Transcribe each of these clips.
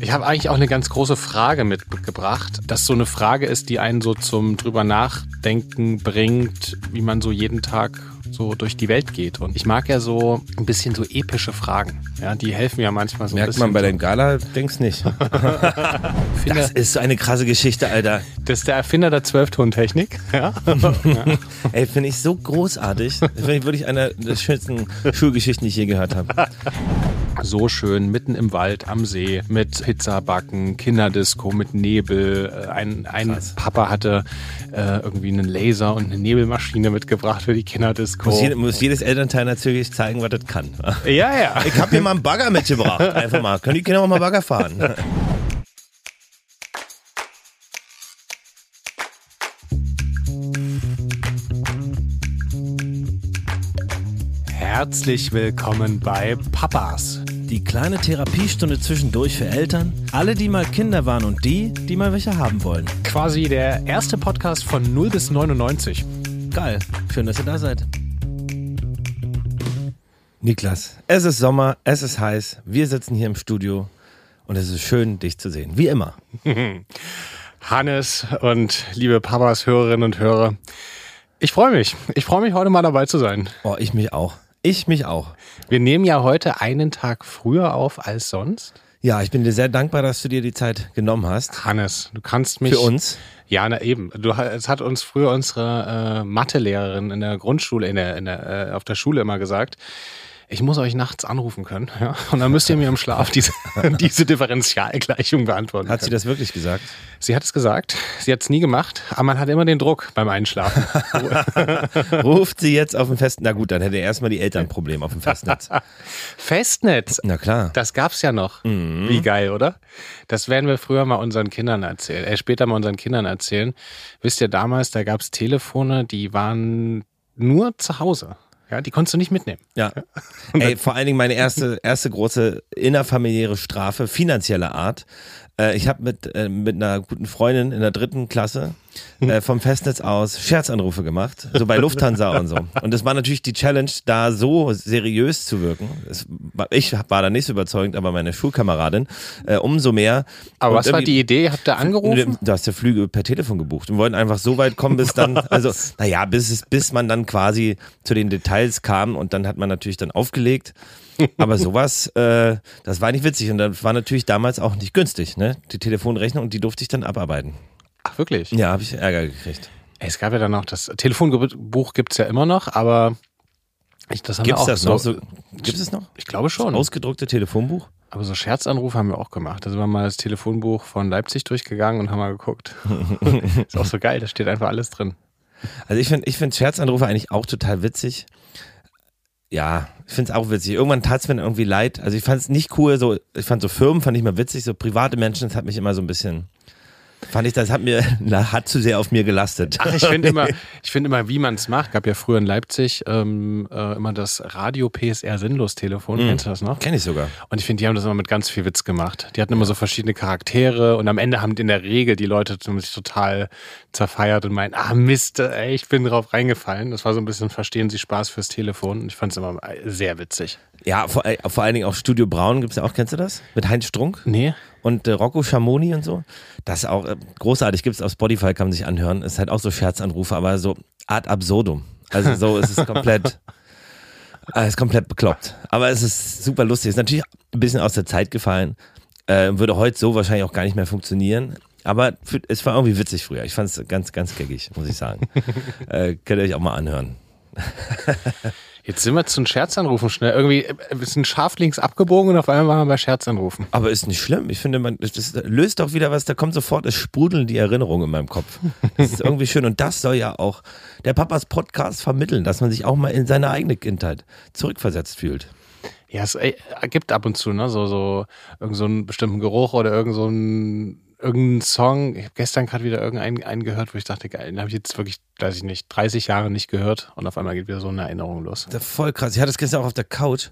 Ich habe eigentlich auch eine ganz große Frage mitgebracht, dass so eine Frage ist, die einen so zum drüber nachdenken bringt, wie man so jeden Tag so durch die Welt geht. Und ich mag ja so ein bisschen so epische Fragen. Ja, die helfen ja manchmal so Merkt ein bisschen. man bei den Gala-Dings nicht. das ist so eine krasse Geschichte, Alter. Das ist der Erfinder der Zwölftontechnik. Ja. Ey, finde ich so großartig. Das finde ich wirklich eine der schönsten Schulgeschichten, die ich je gehört habe. So schön, mitten im Wald, am See, mit Pizzabacken, Kinderdisco, mit Nebel. Äh, Ein, ein Krass. Papa hatte äh, irgendwie einen Laser und eine Nebelmaschine mitgebracht für die Kinderdisco. Muss, jede, muss jedes Elternteil natürlich zeigen, was das kann. ja, ja. Ich habe hier mal einen Bagger mitgebracht. Einfach mal. Können die Kinder auch mal Bagger fahren? Herzlich willkommen bei Papas. Die kleine Therapiestunde zwischendurch für Eltern, alle, die mal Kinder waren und die, die mal welche haben wollen. Quasi der erste Podcast von 0 bis 99. Geil, schön, dass ihr da seid. Niklas, es ist Sommer, es ist heiß, wir sitzen hier im Studio und es ist schön, dich zu sehen. Wie immer. Hannes und liebe Papas, Hörerinnen und Hörer. Ich freue mich. Ich freue mich, heute mal dabei zu sein. Oh, ich mich auch. Ich mich auch. Wir nehmen ja heute einen Tag früher auf als sonst. Ja, ich bin dir sehr dankbar, dass du dir die Zeit genommen hast. Hannes, du kannst mich. Für uns. Ja, na eben. Du, es hat uns früher unsere äh, Mathelehrerin in der Grundschule, in der, in der, äh, auf der Schule immer gesagt, ich muss euch nachts anrufen können. Ja? Und dann müsst ihr mir im Schlaf diese, diese Differentialgleichung beantworten Hat sie können. das wirklich gesagt? Sie hat es gesagt. Sie hat es nie gemacht, aber man hat immer den Druck beim Einschlafen. Ruft sie jetzt auf dem Festnetz? Na gut, dann hätte er erstmal die Eltern ein Problem auf dem Festnetz. Festnetz. Na klar. Das gab's ja noch. Wie geil, oder? Das werden wir früher mal unseren Kindern erzählen, äh, später mal unseren Kindern erzählen. Wisst ihr, damals, da gab's Telefone, die waren nur zu Hause. Ja, die konntest du nicht mitnehmen. Ja. Ey, vor allen Dingen meine erste, erste große innerfamiliäre Strafe finanzieller Art. Äh, ich habe mit, äh, mit einer guten Freundin in der dritten Klasse äh, vom Festnetz aus Scherzanrufe gemacht, so bei Lufthansa und so. Und das war natürlich die Challenge, da so seriös zu wirken. Es, ich war da nicht so überzeugend, aber meine Schulkameradin äh, umso mehr. Aber Und was war die Idee? Habt ihr angerufen? Du hast ja Flüge per Telefon gebucht und wollten einfach so weit kommen, bis dann, also, naja, bis, es, bis man dann quasi zu den Details kam und dann hat man natürlich dann aufgelegt. Aber sowas, äh, das war nicht witzig und das war natürlich damals auch nicht günstig, ne? Die Telefonrechnung und die durfte ich dann abarbeiten. Ach, wirklich? Ja, habe ich Ärger gekriegt. Es gab ja dann noch das Telefonbuch gibt's ja immer noch, aber ich, das haben Gibt's wir auch das noch? So, gibt es noch? Ich glaube schon. Ausgedruckte Telefonbuch? Aber so Scherzanrufe haben wir auch gemacht. Da sind wir mal das Telefonbuch von Leipzig durchgegangen und haben mal geguckt. ist auch so geil, da steht einfach alles drin. Also ich finde ich find Scherzanrufe eigentlich auch total witzig. Ja, ich finde es auch witzig. Irgendwann tat es mir irgendwie leid. Also ich fand es nicht cool, so, ich fand so Firmen fand ich mal witzig, so private Menschen, das hat mich immer so ein bisschen, fand ich, das hat mir, hat zu sehr auf mir gelastet. Ach, ich finde immer, ich finde immer, wie man es macht. Gab ja früher in Leipzig ähm, äh, immer das Radio PSR Sinnlos-Telefon. Kennst du das noch? Kenn ich sogar. Und ich finde, die haben das immer mit ganz viel Witz gemacht. Die hatten immer so verschiedene Charaktere und am Ende haben in der Regel die Leute sich total zerfeiert und meinen, ah Mist, ey, ich bin drauf reingefallen. Das war so ein bisschen Verstehen Sie Spaß fürs Telefon. Und ich fand es immer sehr witzig. Ja, vor, äh, vor allen Dingen auch Studio Braun gibt's ja auch, kennst du das? Mit Heinz Strunk Nee? Und äh, Rocco Schamoni und so. Das ist auch äh, großartig, gibt's auf Spotify, kann man sich anhören. Ist halt auch so Scherzanrufe, aber so Art absurdum. Also so ist es komplett, äh, ist komplett bekloppt. Aber es ist super lustig. Ist natürlich ein bisschen aus der Zeit gefallen. Äh, würde heute so wahrscheinlich auch gar nicht mehr funktionieren. Aber für, es war irgendwie witzig früher. Ich fand es ganz, ganz geckig, muss ich sagen. äh, könnt ihr euch auch mal anhören. Jetzt sind wir zu den Scherzanrufen schnell. Irgendwie, äh, wir sind scharf links abgebogen und auf einmal waren wir bei Scherzanrufen. Aber ist nicht schlimm. Ich finde, man, das, löst doch wieder was. Da kommt sofort, es sprudeln die Erinnerungen in meinem Kopf. Das ist irgendwie schön. Und das soll ja auch der Papas Podcast vermitteln, dass man sich auch mal in seine eigene Kindheit zurückversetzt fühlt. Ja, es äh, gibt ab und zu, ne, so, so, irgend so einen bestimmten Geruch oder irgend so ein, irgendeinen Song. Ich habe gestern gerade wieder irgendeinen einen gehört, wo ich dachte, geil, den habe ich jetzt wirklich, weiß ich nicht, 30 Jahre nicht gehört und auf einmal geht wieder so eine Erinnerung los. Das ist voll krass. Ich hatte es gestern auch auf der Couch.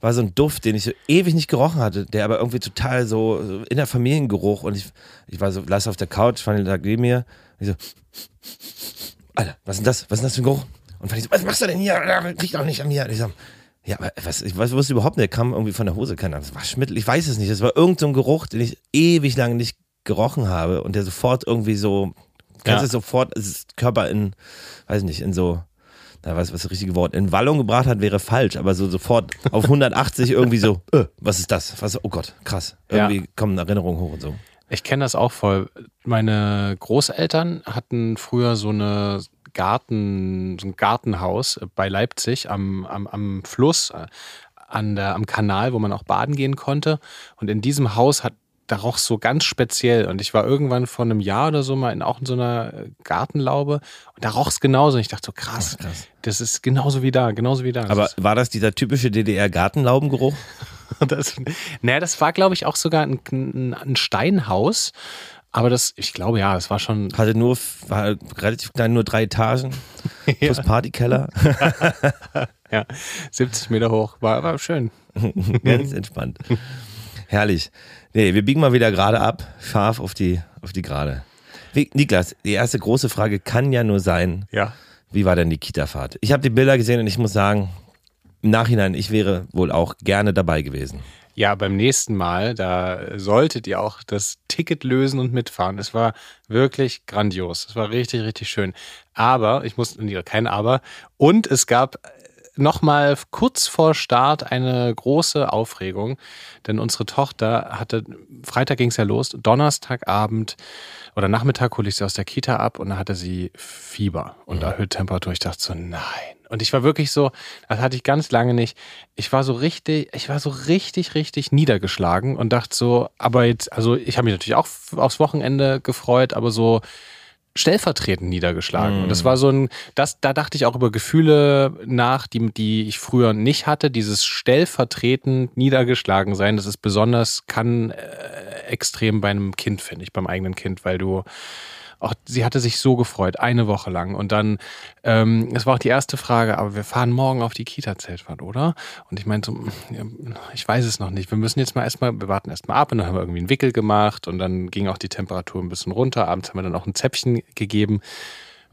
War so ein Duft, den ich so ewig nicht gerochen hatte, der aber irgendwie total so, so in der Familiengeruch und ich, ich war so, lass auf der Couch, Fanny lag neben mir. Und ich so, Alter, was ist denn das? Was ist denn das für ein Geruch? Und Fanny so, was machst du denn hier? Riecht auch nicht an mir. Und ich so, Ja, aber was, ich weiß, wusste überhaupt nicht, kam irgendwie von der Hose, keine Ahnung, das Waschmittel, ich weiß es nicht. Das war irgendein so Geruch, den ich ewig lange nicht gerochen habe und der sofort irgendwie so, kannst Ja. du sofort, es ist Körper in, weiß nicht, in so, da weiß was das richtige Wort, in Wallung gebracht hat, wäre falsch, aber so sofort auf 180 irgendwie so, äh, was ist das? Was, oh Gott, krass. Ja. Irgendwie kommen Erinnerungen hoch und so. Ich kenne das auch voll. Meine Großeltern hatten früher so eine Garten, so ein Gartenhaus bei Leipzig am, am, am Fluss, äh, an der, am Kanal, wo man auch baden gehen konnte. Und in diesem Haus hat da roch so ganz speziell. Und ich war irgendwann vor einem Jahr oder so mal in, auch in so einer äh, Gartenlaube und da roch es genauso. Und ich dachte so, krass, krass. das ist genauso wie da, genauso wie da. Das Aber ist- war das dieser typische DDR-Gartenlaubengeruch? das, naja, das war, glaube ich, auch sogar ein, ein, ein Steinhaus. Aber das, ich glaube, ja, das war schon. Hatte nur, war relativ klein, nur drei Etagen, plus Partykeller. Ja, 70 Meter hoch. War, war schön. Ganz entspannt. Herrlich. Nee, wir biegen mal wieder gerade ab, scharf auf die, auf die Gerade. Wie- Niklas, die erste große Frage kann ja nur sein, Ja. wie war denn die Kita-Fahrt? Ich habe die Bilder gesehen und ich muss sagen, im Nachhinein, ich wäre wohl auch gerne dabei gewesen. Ja, beim nächsten Mal, da solltet ihr auch das Ticket lösen und mitfahren. Es war wirklich grandios. Es war richtig, richtig schön. Aber, ich muss, kein Aber. Und es gab nochmal kurz vor Start eine große Aufregung, denn unsere Tochter hatte, Freitag ging es ja los, Donnerstagabend oder Nachmittag hole ich sie aus der Kita ab und da hatte sie Fieber und erhöhte Temperatur. Ich dachte so, nein. Und ich war wirklich so, das hatte ich ganz lange nicht. Ich war so richtig, ich war so richtig, richtig niedergeschlagen und dachte so, aber jetzt, also ich habe mich natürlich auch aufs Wochenende gefreut, aber so stellvertretend niedergeschlagen. Und das war so ein, das, da dachte ich auch über Gefühle nach, die, die ich früher nicht hatte. Dieses stellvertretend niedergeschlagen sein, das ist besonders, kann äh, extrem bei einem Kind, finde ich, beim eigenen Kind, weil du auch, sie hatte sich so gefreut, eine Woche lang. Und dann, ähm, es war auch die erste Frage, aber wir fahren morgen auf die Kita-Zeltfahrt, oder? Und ich meinte, so, ich weiß es noch nicht. Wir müssen jetzt mal erstmal, wir warten erstmal ab und dann haben wir irgendwie einen Wickel gemacht und dann ging auch die Temperatur ein bisschen runter. Abends haben wir dann auch ein Zäpfchen gegeben.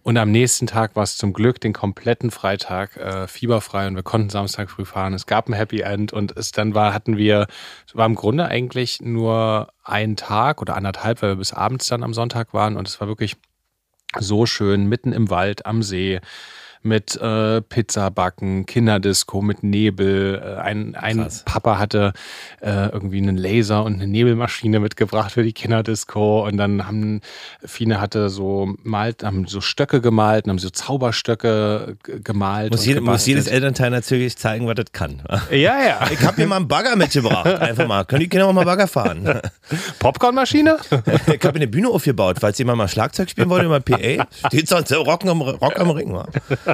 Und am nächsten Tag war es zum Glück den kompletten Freitag äh, fieberfrei und wir konnten Samstag früh fahren. Es gab ein Happy End und es dann war, hatten wir, war im Grunde eigentlich nur ein Tag oder anderthalb, weil wir bis abends dann am Sonntag waren und es war wirklich so schön, mitten im Wald, am See, mit äh, Pizza backen, Kinderdisco, mit Nebel. Äh, ein ein. Papa hatte äh, irgendwie einen Laser und eine Nebelmaschine mitgebracht für die Kinderdisco und dann haben Fine hatte so malt, haben so Stöcke gemalt, und haben so Zauberstöcke gemalt. Muss, jede, muss jedes Elternteil natürlich zeigen, was das kann. Ja, ja. Ich habe mir mal einen Bagger mitgebracht. Einfach mal. Können die Kinder auch mal Bagger fahren? Popcornmaschine? Ich habe eine Bühne aufgebaut, falls jemand mal Schlagzeug spielen wollte, mal PA. Steht sonst Rock am, Rock am Ring. Wa?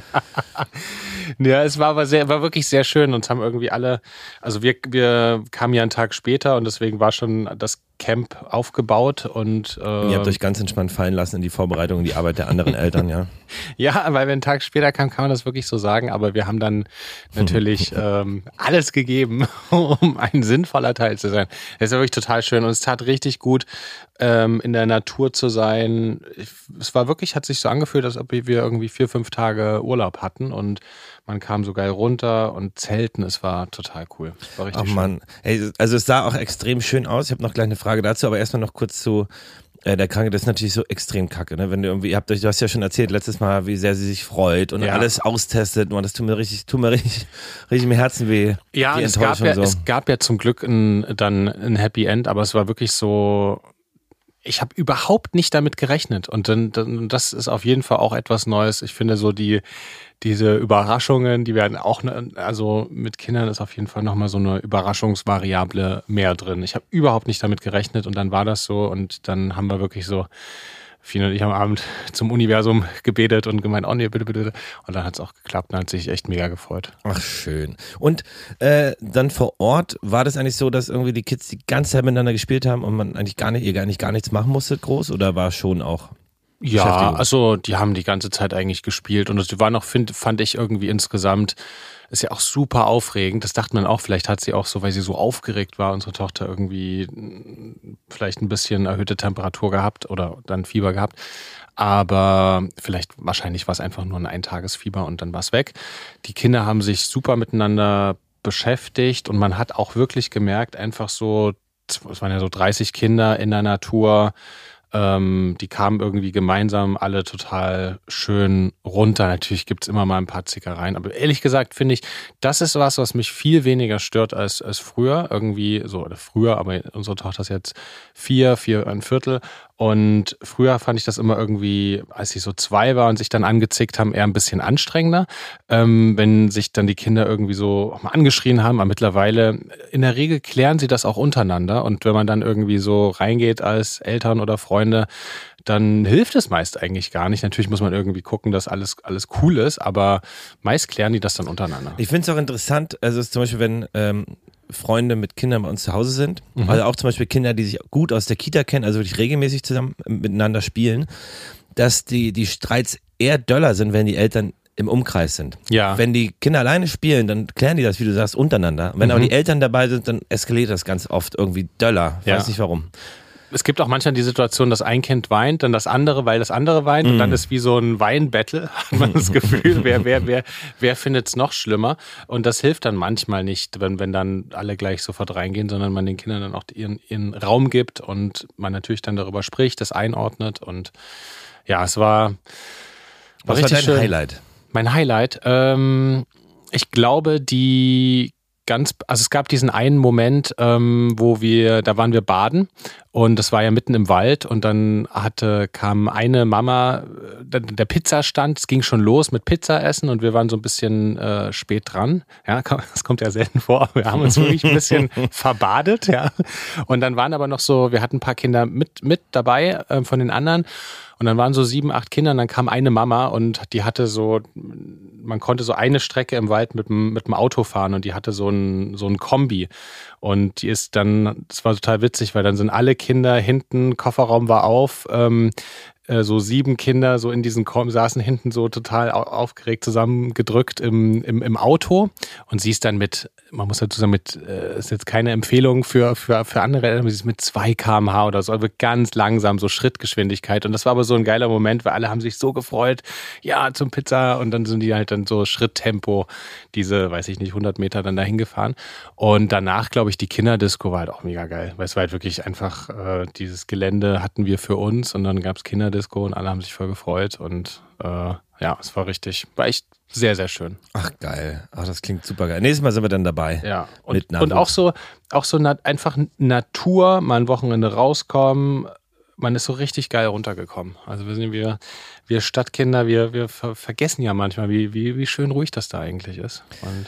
Ja, es war aber sehr, war wirklich sehr schön und haben irgendwie alle, also wir, wir kamen ja einen Tag später und deswegen war schon das Camp aufgebaut und äh, Ihr habt euch ganz entspannt fallen lassen in die Vorbereitung und die Arbeit der anderen Eltern, ja. ja, weil wir einen Tag später kamen, kann man das wirklich so sagen, aber wir haben dann natürlich ähm, alles gegeben, um ein sinnvoller Teil zu sein. Es war wirklich total schön und es tat richtig gut, ähm, in der Natur zu sein. Es war wirklich, hat sich so angefühlt, als ob wir irgendwie vier, fünf Tage Urlaub hatten und man kam so geil runter und zelten. Es war total cool. War richtig Ach schön. man, Ey, also es sah auch extrem schön aus. Ich habe noch gleich eine Frage dazu, aber erstmal noch kurz zu äh, der Kranke. Das ist natürlich so extrem kacke, ne? Wenn du irgendwie, ihr habt euch, du hast ja schon erzählt letztes Mal, wie sehr sie sich freut und Ja. alles austestet. Man, das tut mir richtig, tut mir richtig, richtig im Herzen weh. Ja, es gab ja, so. es gab ja zum Glück ein, dann ein Happy End, aber es war wirklich so. Ich habe überhaupt nicht damit gerechnet und dann, dann das ist auf jeden Fall auch etwas Neues. Ich finde so die diese Überraschungen, die werden auch ne- also mit Kindern ist auf jeden Fall noch mal so eine Überraschungsvariable mehr drin. Ich habe überhaupt nicht damit gerechnet und dann war das so und dann haben wir wirklich so Fien und ich am Abend zum Universum gebetet und gemeint, oh nee, bitte, bitte. Und dann hat es auch geklappt und hat sich echt mega gefreut. Ach, schön. Und äh, dann vor Ort war das eigentlich so, dass irgendwie die Kids die ganze Zeit miteinander gespielt haben und man eigentlich gar nicht, ihr nicht gar nichts machen musstet groß oder war schon auch Ja, also die haben die ganze Zeit eigentlich gespielt und das war noch, find, fand ich irgendwie insgesamt, ist ja auch super aufregend. Das dachte man auch, vielleicht hat sie auch so, weil sie so aufgeregt war, unsere Tochter irgendwie mh, vielleicht ein bisschen erhöhte Temperatur gehabt oder dann Fieber gehabt. Aber vielleicht, wahrscheinlich war es einfach nur ein Eintagesfieber und dann war es weg. Die Kinder haben sich super miteinander beschäftigt und man hat auch wirklich gemerkt, einfach so, es waren ja so 30 Kinder in der Natur, ähm, die kamen irgendwie gemeinsam alle total schön runter. Natürlich gibt's immer mal ein paar Zickereien, aber ehrlich gesagt finde ich, das ist was, was mich viel weniger stört als, als früher. Irgendwie so, oder früher, aber unsere Tochter ist jetzt vier, vier, ein Viertel. Und früher fand ich das immer irgendwie, als ich so zwei war und sich dann angezickt haben, eher ein bisschen anstrengender, ähm, wenn sich dann die Kinder irgendwie so mal angeschrien haben. Aber mittlerweile, in der Regel klären sie das auch untereinander. Und wenn man dann irgendwie so reingeht als Eltern oder Freunde, dann hilft es meist eigentlich gar nicht. Natürlich muss man irgendwie gucken, dass alles, alles cool ist, aber meist klären die das dann untereinander. Ich finde es auch interessant, also zum Beispiel, wenn ähm, Freunde mit Kindern bei uns zu Hause sind, mhm. also auch zum Beispiel Kinder, die sich gut aus der Kita kennen, also wirklich regelmäßig zusammen miteinander spielen, dass die, die Streits eher döller sind, wenn die Eltern im Umkreis sind. Ja. Wenn die Kinder alleine spielen, dann klären die das, wie du sagst, untereinander. Wenn mhm. aber die Eltern dabei sind, dann eskaliert das ganz oft irgendwie döller. Ja. Weiß nicht warum es gibt auch manchmal die Situation, dass ein Kind weint, dann das andere, weil das andere weint mm. und dann mm. ist wie so ein Weinbattle, hat man das Gefühl, wer, wer, wer, wer findet es noch schlimmer? Und das hilft dann manchmal nicht, wenn, wenn dann alle gleich sofort reingehen, sondern man den Kindern dann auch ihren, ihren Raum gibt und man natürlich dann darüber spricht, das einordnet und ja, es war, war Was war dein schön. Highlight? Mein Highlight, ähm, ich glaube, die ganz, also es gab diesen einen Moment, ähm, wo wir, da waren wir baden und das war ja mitten im Wald und dann hatte, kam eine Mama, der, der Pizzastand, es ging schon los mit Pizza essen und wir waren so ein bisschen äh, spät dran. Ja, das kommt ja selten vor. Wir haben uns wirklich ein bisschen verbadet, ja. Und dann waren aber noch so, wir hatten ein paar Kinder mit, mit dabei äh, von den anderen. Und dann waren so sieben, acht Kinder und dann kam eine Mama und die hatte so, man konnte so eine Strecke im Wald mit mit dem Auto fahren und die hatte so ein, so ein Kombi. Und die ist dann, das war total witzig, weil dann sind alle Kinder hinten, Kofferraum war auf, ähm, äh, so sieben Kinder so in diesen Kom saßen hinten so total aufgeregt zusammengedrückt im, im, im Auto. Und sie ist dann mit, man muss dazu sagen, mit, äh, ist jetzt keine Empfehlung für, für, für andere, aber sie ist mit 2 kmh oder so, also ganz langsam, so Schrittgeschwindigkeit. Und das war aber so ein geiler Moment, weil alle haben sich so gefreut, ja, zum Pizza. Und dann sind die halt dann so Schritttempo diese, weiß ich nicht, 100 Meter dann dahin gefahren. Und danach, glaube ich, die Kinderdisco war halt auch mega geil, weil es war halt wirklich einfach, äh, dieses Gelände hatten wir für uns und dann gab es Kinderdisco Disco und alle haben sich voll gefreut und äh, ja, es war richtig, war echt sehr, sehr schön. Ach geil, ach das klingt super geil. Nächstes Mal sind wir dann dabei. Ja, und, und auch so, auch so na, einfach Natur, mal ein Wochenende rauskommen, man ist so richtig geil runtergekommen. Also wir sind wir, wir Stadtkinder, wir, wir ver vergessen ja manchmal, wie, wie, wie schön ruhig das da eigentlich ist. Und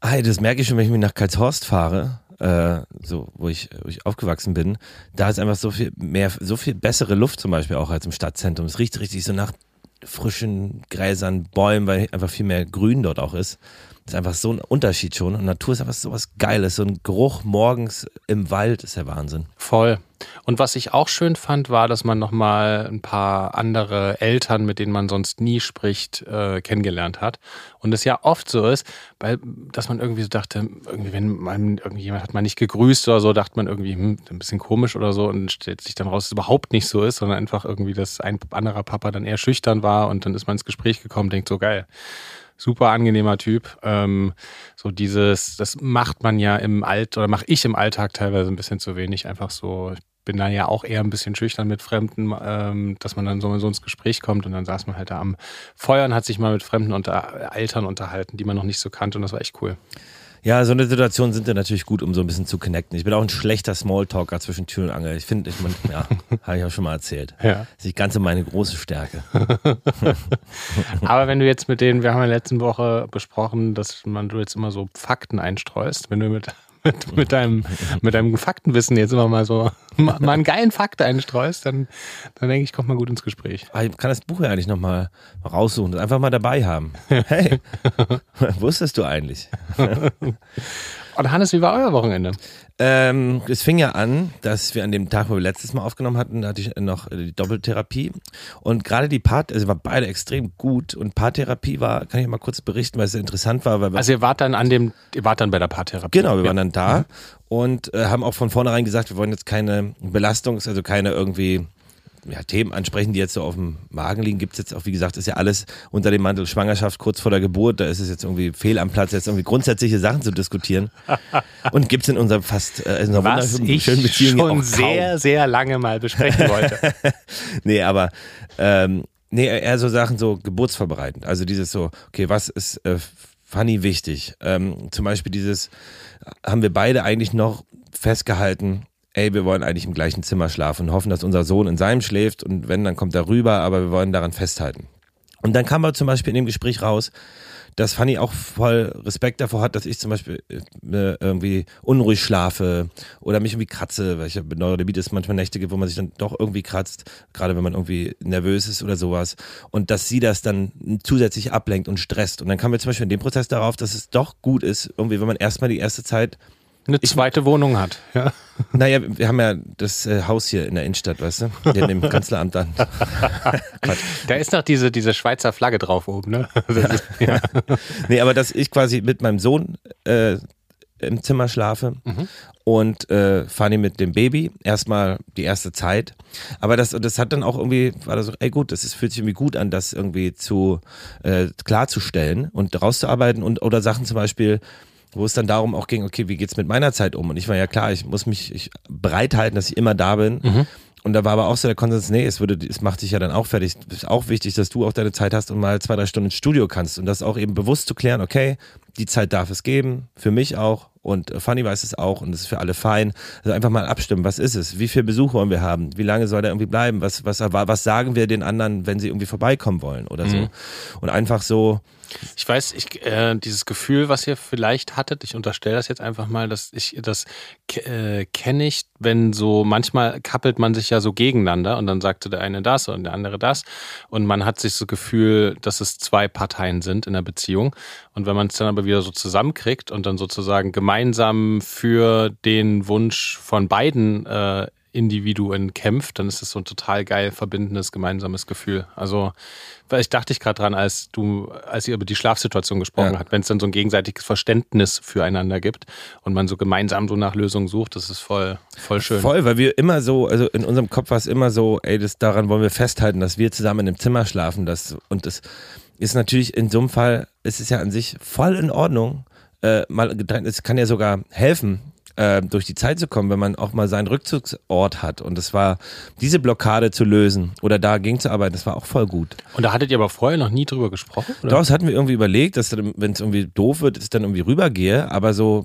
ah, das merke ich schon, wenn ich mich nach Karlshorst fahre äh, so wo ich, wo ich aufgewachsen bin, da ist einfach so viel mehr, so viel bessere Luft zum Beispiel auch als im Stadtzentrum. Es riecht richtig so nach frischen Gräsern, Bäumen, weil einfach viel mehr Grün dort auch ist. Das ist einfach so ein Unterschied schon. Und Natur ist einfach so was Geiles. So ein Geruch morgens im Wald ist der Wahnsinn. Voll. Und was ich auch schön fand, war, dass man nochmal ein paar andere Eltern, mit denen man sonst nie spricht, äh, kennengelernt hat. Und es ja oft so ist, weil, dass man irgendwie so dachte, irgendwie, wenn man irgendjemand hat man nicht gegrüßt oder so, dachte man irgendwie, hm, ein bisschen komisch oder so und stellt sich dann raus, dass es überhaupt nicht so ist, sondern einfach irgendwie, dass ein anderer Papa dann eher schüchtern war und dann ist man ins Gespräch gekommen, denkt so geil super angenehmer Typ. Ähm, so dieses, das macht man ja im Alt oder mache ich im Alltag teilweise ein bisschen zu wenig. Einfach so, ich bin dann ja auch eher ein bisschen schüchtern mit Fremden, ähm, dass man dann so, so ins Gespräch kommt und dann saß man halt da am Feuer und hat sich mal mit Fremden unter Eltern unterhalten, die man noch nicht so kannte und das war echt cool. Ja, so eine Situation sind ja natürlich gut, um so ein bisschen zu connecten. Ich bin auch ein schlechter Smalltalker zwischen Tür und Angel. Ich finde, ich mein, ja, habe ich auch schon mal erzählt. Ja. Das ist nicht ganz so meine große Stärke. Aber wenn du jetzt mit denen, wir haben ja letzte Woche besprochen, dass man du jetzt immer so Fakten einstreust, wenn du mit mit, mit, deinem, mit deinem Faktenwissen jetzt immer mal so mal einen geilen Fakt einstreust, dann, dann denke ich, kommt mal gut ins Gespräch. Ah, ich kann das Buch ja eigentlich nochmal raussuchen und einfach mal dabei haben. Hey, wusstest du eigentlich? Und Hannes, wie war euer Wochenende? Ähm, es fing ja an, dass wir an dem Tag, wo wir letztes Mal aufgenommen hatten, da hatte ich noch die Doppeltherapie. Und gerade die Part, also war beide extrem gut. Und Paartherapie war, kann ich mal kurz berichten, weil es interessant war. Weil also ihr wart dann an dem, ihr wart dann bei der Paartherapie. Genau, wir ja. waren dann da mhm. und äh, haben auch von vornherein gesagt, wir wollen jetzt keine Belastungs-, also keine irgendwie ja, Themen ansprechen, die jetzt so auf dem Magen liegen, gibt es jetzt auch, wie gesagt, ist ja alles unter dem Mantel Schwangerschaft kurz vor der Geburt. Da ist es jetzt irgendwie fehl am Platz, jetzt irgendwie grundsätzliche Sachen zu diskutieren. Und gibt es in unserer fast äh, in unserer Was ich Beziehung schon sehr, sehr lange mal besprechen wollte. nee, aber ähm, nee, eher so Sachen so geburtsvorbereitend. Also dieses so, okay, was ist äh, funny wichtig? Ähm, zum Beispiel dieses, haben wir beide eigentlich noch festgehalten, ey, wir wollen eigentlich im gleichen Zimmer schlafen und hoffen, dass unser Sohn in seinem schläft und wenn, dann kommt er rüber, aber wir wollen daran festhalten. Und dann kam aber zum Beispiel in dem Gespräch raus, dass Fanny auch voll Respekt davor hat, dass ich zum Beispiel äh, irgendwie unruhig schlafe oder mich irgendwie kratze, weil ich habe Neurodermitis manchmal Nächte gibt, wo man sich dann doch irgendwie kratzt, gerade wenn man irgendwie nervös ist oder sowas. Und dass sie das dann zusätzlich ablenkt und stresst. Und dann kamen wir zum Beispiel in dem Prozess darauf, dass es doch gut ist, irgendwie, wenn man erstmal die erste Zeit eine zweite Wohnung hat. Ja. Naja, wir haben ja das äh, Haus hier in der Innenstadt, weißt du? Hier in dem Kanzleramt dann. da ist noch diese, diese Schweizer Flagge drauf oben, ne? Ist, ja. nee, aber dass ich quasi mit meinem Sohn äh, im Zimmer schlafe mhm. und äh, Fanny mit dem Baby. Erstmal die erste Zeit. Aber das, das hat dann auch irgendwie, war das so, ey gut, das ist, fühlt sich irgendwie gut an, das irgendwie zu äh, klarzustellen und rauszuarbeiten und oder Sachen zum Beispiel wo es dann darum auch ging, okay, wie geht's mit meiner Zeit um? Und ich war ja klar, ich muss mich ich bereithalten, dass ich immer da bin. Mhm. Und da war aber auch so der Konsens, nee, es würde, es macht dich ja dann auch fertig. Es ist auch wichtig, dass du auch deine Zeit hast und mal zwei, drei Stunden ins Studio kannst. Und das auch eben bewusst zu klären, okay, die Zeit darf es geben, für mich auch. Und Fanny weiß es auch und es ist für alle fein. Also einfach mal abstimmen, was ist es? Wie viele Besuche wollen wir haben? Wie lange soll der irgendwie bleiben? Was, was, was sagen wir den anderen, wenn sie irgendwie vorbeikommen wollen oder so? Mhm. Und einfach so, ich weiß, ich, äh, dieses Gefühl, was ihr vielleicht hattet, ich unterstelle das jetzt einfach mal, dass ich das äh, kenne ich, wenn so manchmal kappelt man sich ja so gegeneinander und dann sagte der eine das und der andere das und man hat sich so Gefühl, dass es zwei Parteien sind in der Beziehung und wenn man es dann aber wieder so zusammenkriegt und dann sozusagen gemeinsam für den Wunsch von beiden äh, Individuen kämpft, dann ist es so ein total geil verbindendes gemeinsames Gefühl. Also weil ich dachte ich gerade dran, als du, als ihr über die Schlafsituation gesprochen ja. habt, wenn es dann so ein gegenseitiges Verständnis füreinander gibt und man so gemeinsam so nach Lösungen sucht, das ist voll, voll schön. Voll, weil wir immer so, also in unserem Kopf war es immer so, ey, das daran wollen wir festhalten, dass wir zusammen in einem Zimmer schlafen, das und das ist natürlich in so einem Fall, ist es ja an sich voll in Ordnung, äh, mal getrennt, es kann ja sogar helfen, äh, durch die Zeit zu kommen, wenn man auch mal seinen Rückzugsort hat. Und das war, diese Blockade zu lösen oder dagegen zu arbeiten, das war auch voll gut. Und da hattet ihr aber vorher noch nie drüber gesprochen? Oder? Daraus hatten wir irgendwie überlegt, dass wenn es irgendwie doof wird, dass ich dann irgendwie rübergehe. Aber so,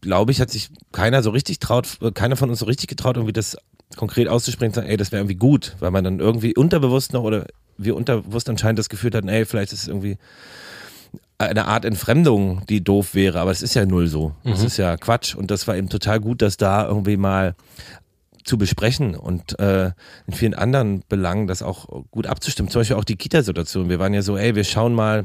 glaube ich, hat sich keiner so richtig traut, keiner von uns so richtig getraut, irgendwie das konkret auszusprechen, sagen, ey, das wäre irgendwie gut, weil man dann irgendwie unterbewusst noch oder wir unterbewusst anscheinend das Gefühl hatten, ey, vielleicht ist es irgendwie eine Art Entfremdung, die doof wäre, aber es ist ja null so. Es mhm. ist ja Quatsch. Und das war eben total gut, dass da irgendwie mal zu besprechen und äh, in vielen anderen Belangen das auch gut abzustimmen. Zum Beispiel auch die Kita-Situation. Wir waren ja so, ey, wir schauen mal,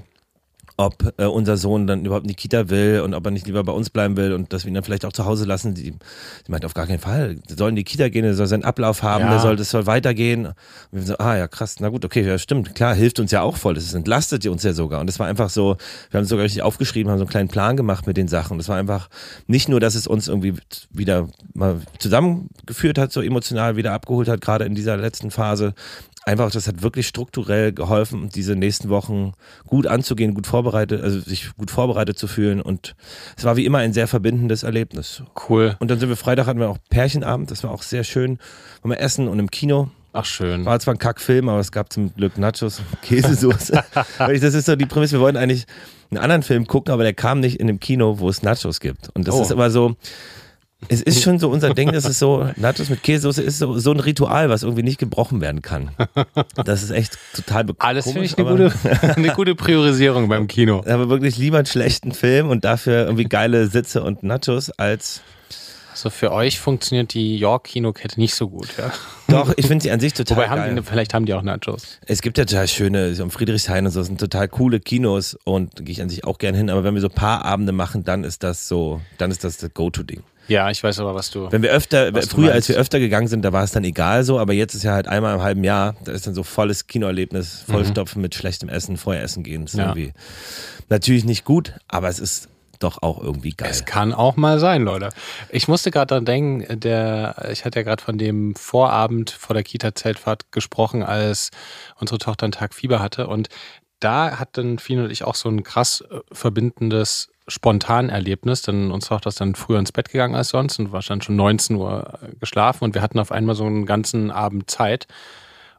ob äh, unser Sohn dann überhaupt in die Kita will und ob er nicht lieber bei uns bleiben will und dass wir ihn dann vielleicht auch zu Hause lassen. Die, die meint auf gar keinen Fall. Der soll in die Kita gehen, der soll seinen Ablauf haben, ja. der soll, das soll weitergehen. Und wir so, ah ja, krass, na gut, okay, ja, stimmt, klar, hilft uns ja auch voll. Das entlastet uns ja sogar. Und es war einfach so, wir haben es sogar richtig aufgeschrieben, haben so einen kleinen Plan gemacht mit den Sachen. Es war einfach nicht nur, dass es uns irgendwie wieder mal zusammengeführt hat, so emotional wieder abgeholt hat, gerade in dieser letzten Phase, einfach, das hat wirklich strukturell geholfen, diese nächsten Wochen gut anzugehen, gut vorbereitet, also sich gut vorbereitet zu fühlen. Und es war wie immer ein sehr verbindendes Erlebnis. Cool. Und dann sind wir Freitag hatten wir auch Pärchenabend, das war auch sehr schön. Waren wir essen und im Kino. Ach schön. War zwar ein Kackfilm, aber es gab zum Glück Nachos, Käsesoße. das ist so die Prämisse, wir wollten eigentlich einen anderen Film gucken, aber der kam nicht in dem Kino, wo es Nachos gibt. Und das oh. ist immer so, es ist schon so unser Ding, dass es so, Nachos mit Käsesoße ist so, so ein Ritual, was irgendwie nicht gebrochen werden kann. Das ist echt total bekannt. Alles finde ich eine gute, eine gute Priorisierung beim Kino. Aber wirklich lieber einen schlechten Film und dafür irgendwie geile Sitze und Nachos als also für euch funktioniert die York-Kinokette nicht so gut, ja? Doch, ich finde sie an sich total Wobei geil. Haben die, vielleicht haben die auch Nachos. Es gibt ja total schöne, so am Friedrichshain und so, sind total coole Kinos und gehe ich an sich auch gern hin. Aber wenn wir so ein paar Abende machen, dann ist das so, dann ist das das Go-To-Ding. Ja, ich weiß aber, was du. Wenn wir öfter, früher, als wir öfter gegangen sind, da war es dann egal so, aber jetzt ist ja halt einmal im halben Jahr, da ist dann so volles Kinoerlebnis, vollstopfen mhm. mit schlechtem Essen, vorher essen gehen. Das ist ja. irgendwie natürlich nicht gut, aber es ist doch auch irgendwie geil. Es kann auch mal sein, Leute. Ich musste gerade daran denken, der, ich hatte ja gerade von dem Vorabend vor der Kita-Zeltfahrt gesprochen, als unsere Tochter einen Tag Fieber hatte. Und da hatten Fien und ich auch so ein krass äh, verbindendes Spontanerlebnis, denn uns Tochter ist dann früher ins Bett gegangen als sonst und war dann schon 19 Uhr äh, geschlafen und wir hatten auf einmal so einen ganzen Abend Zeit.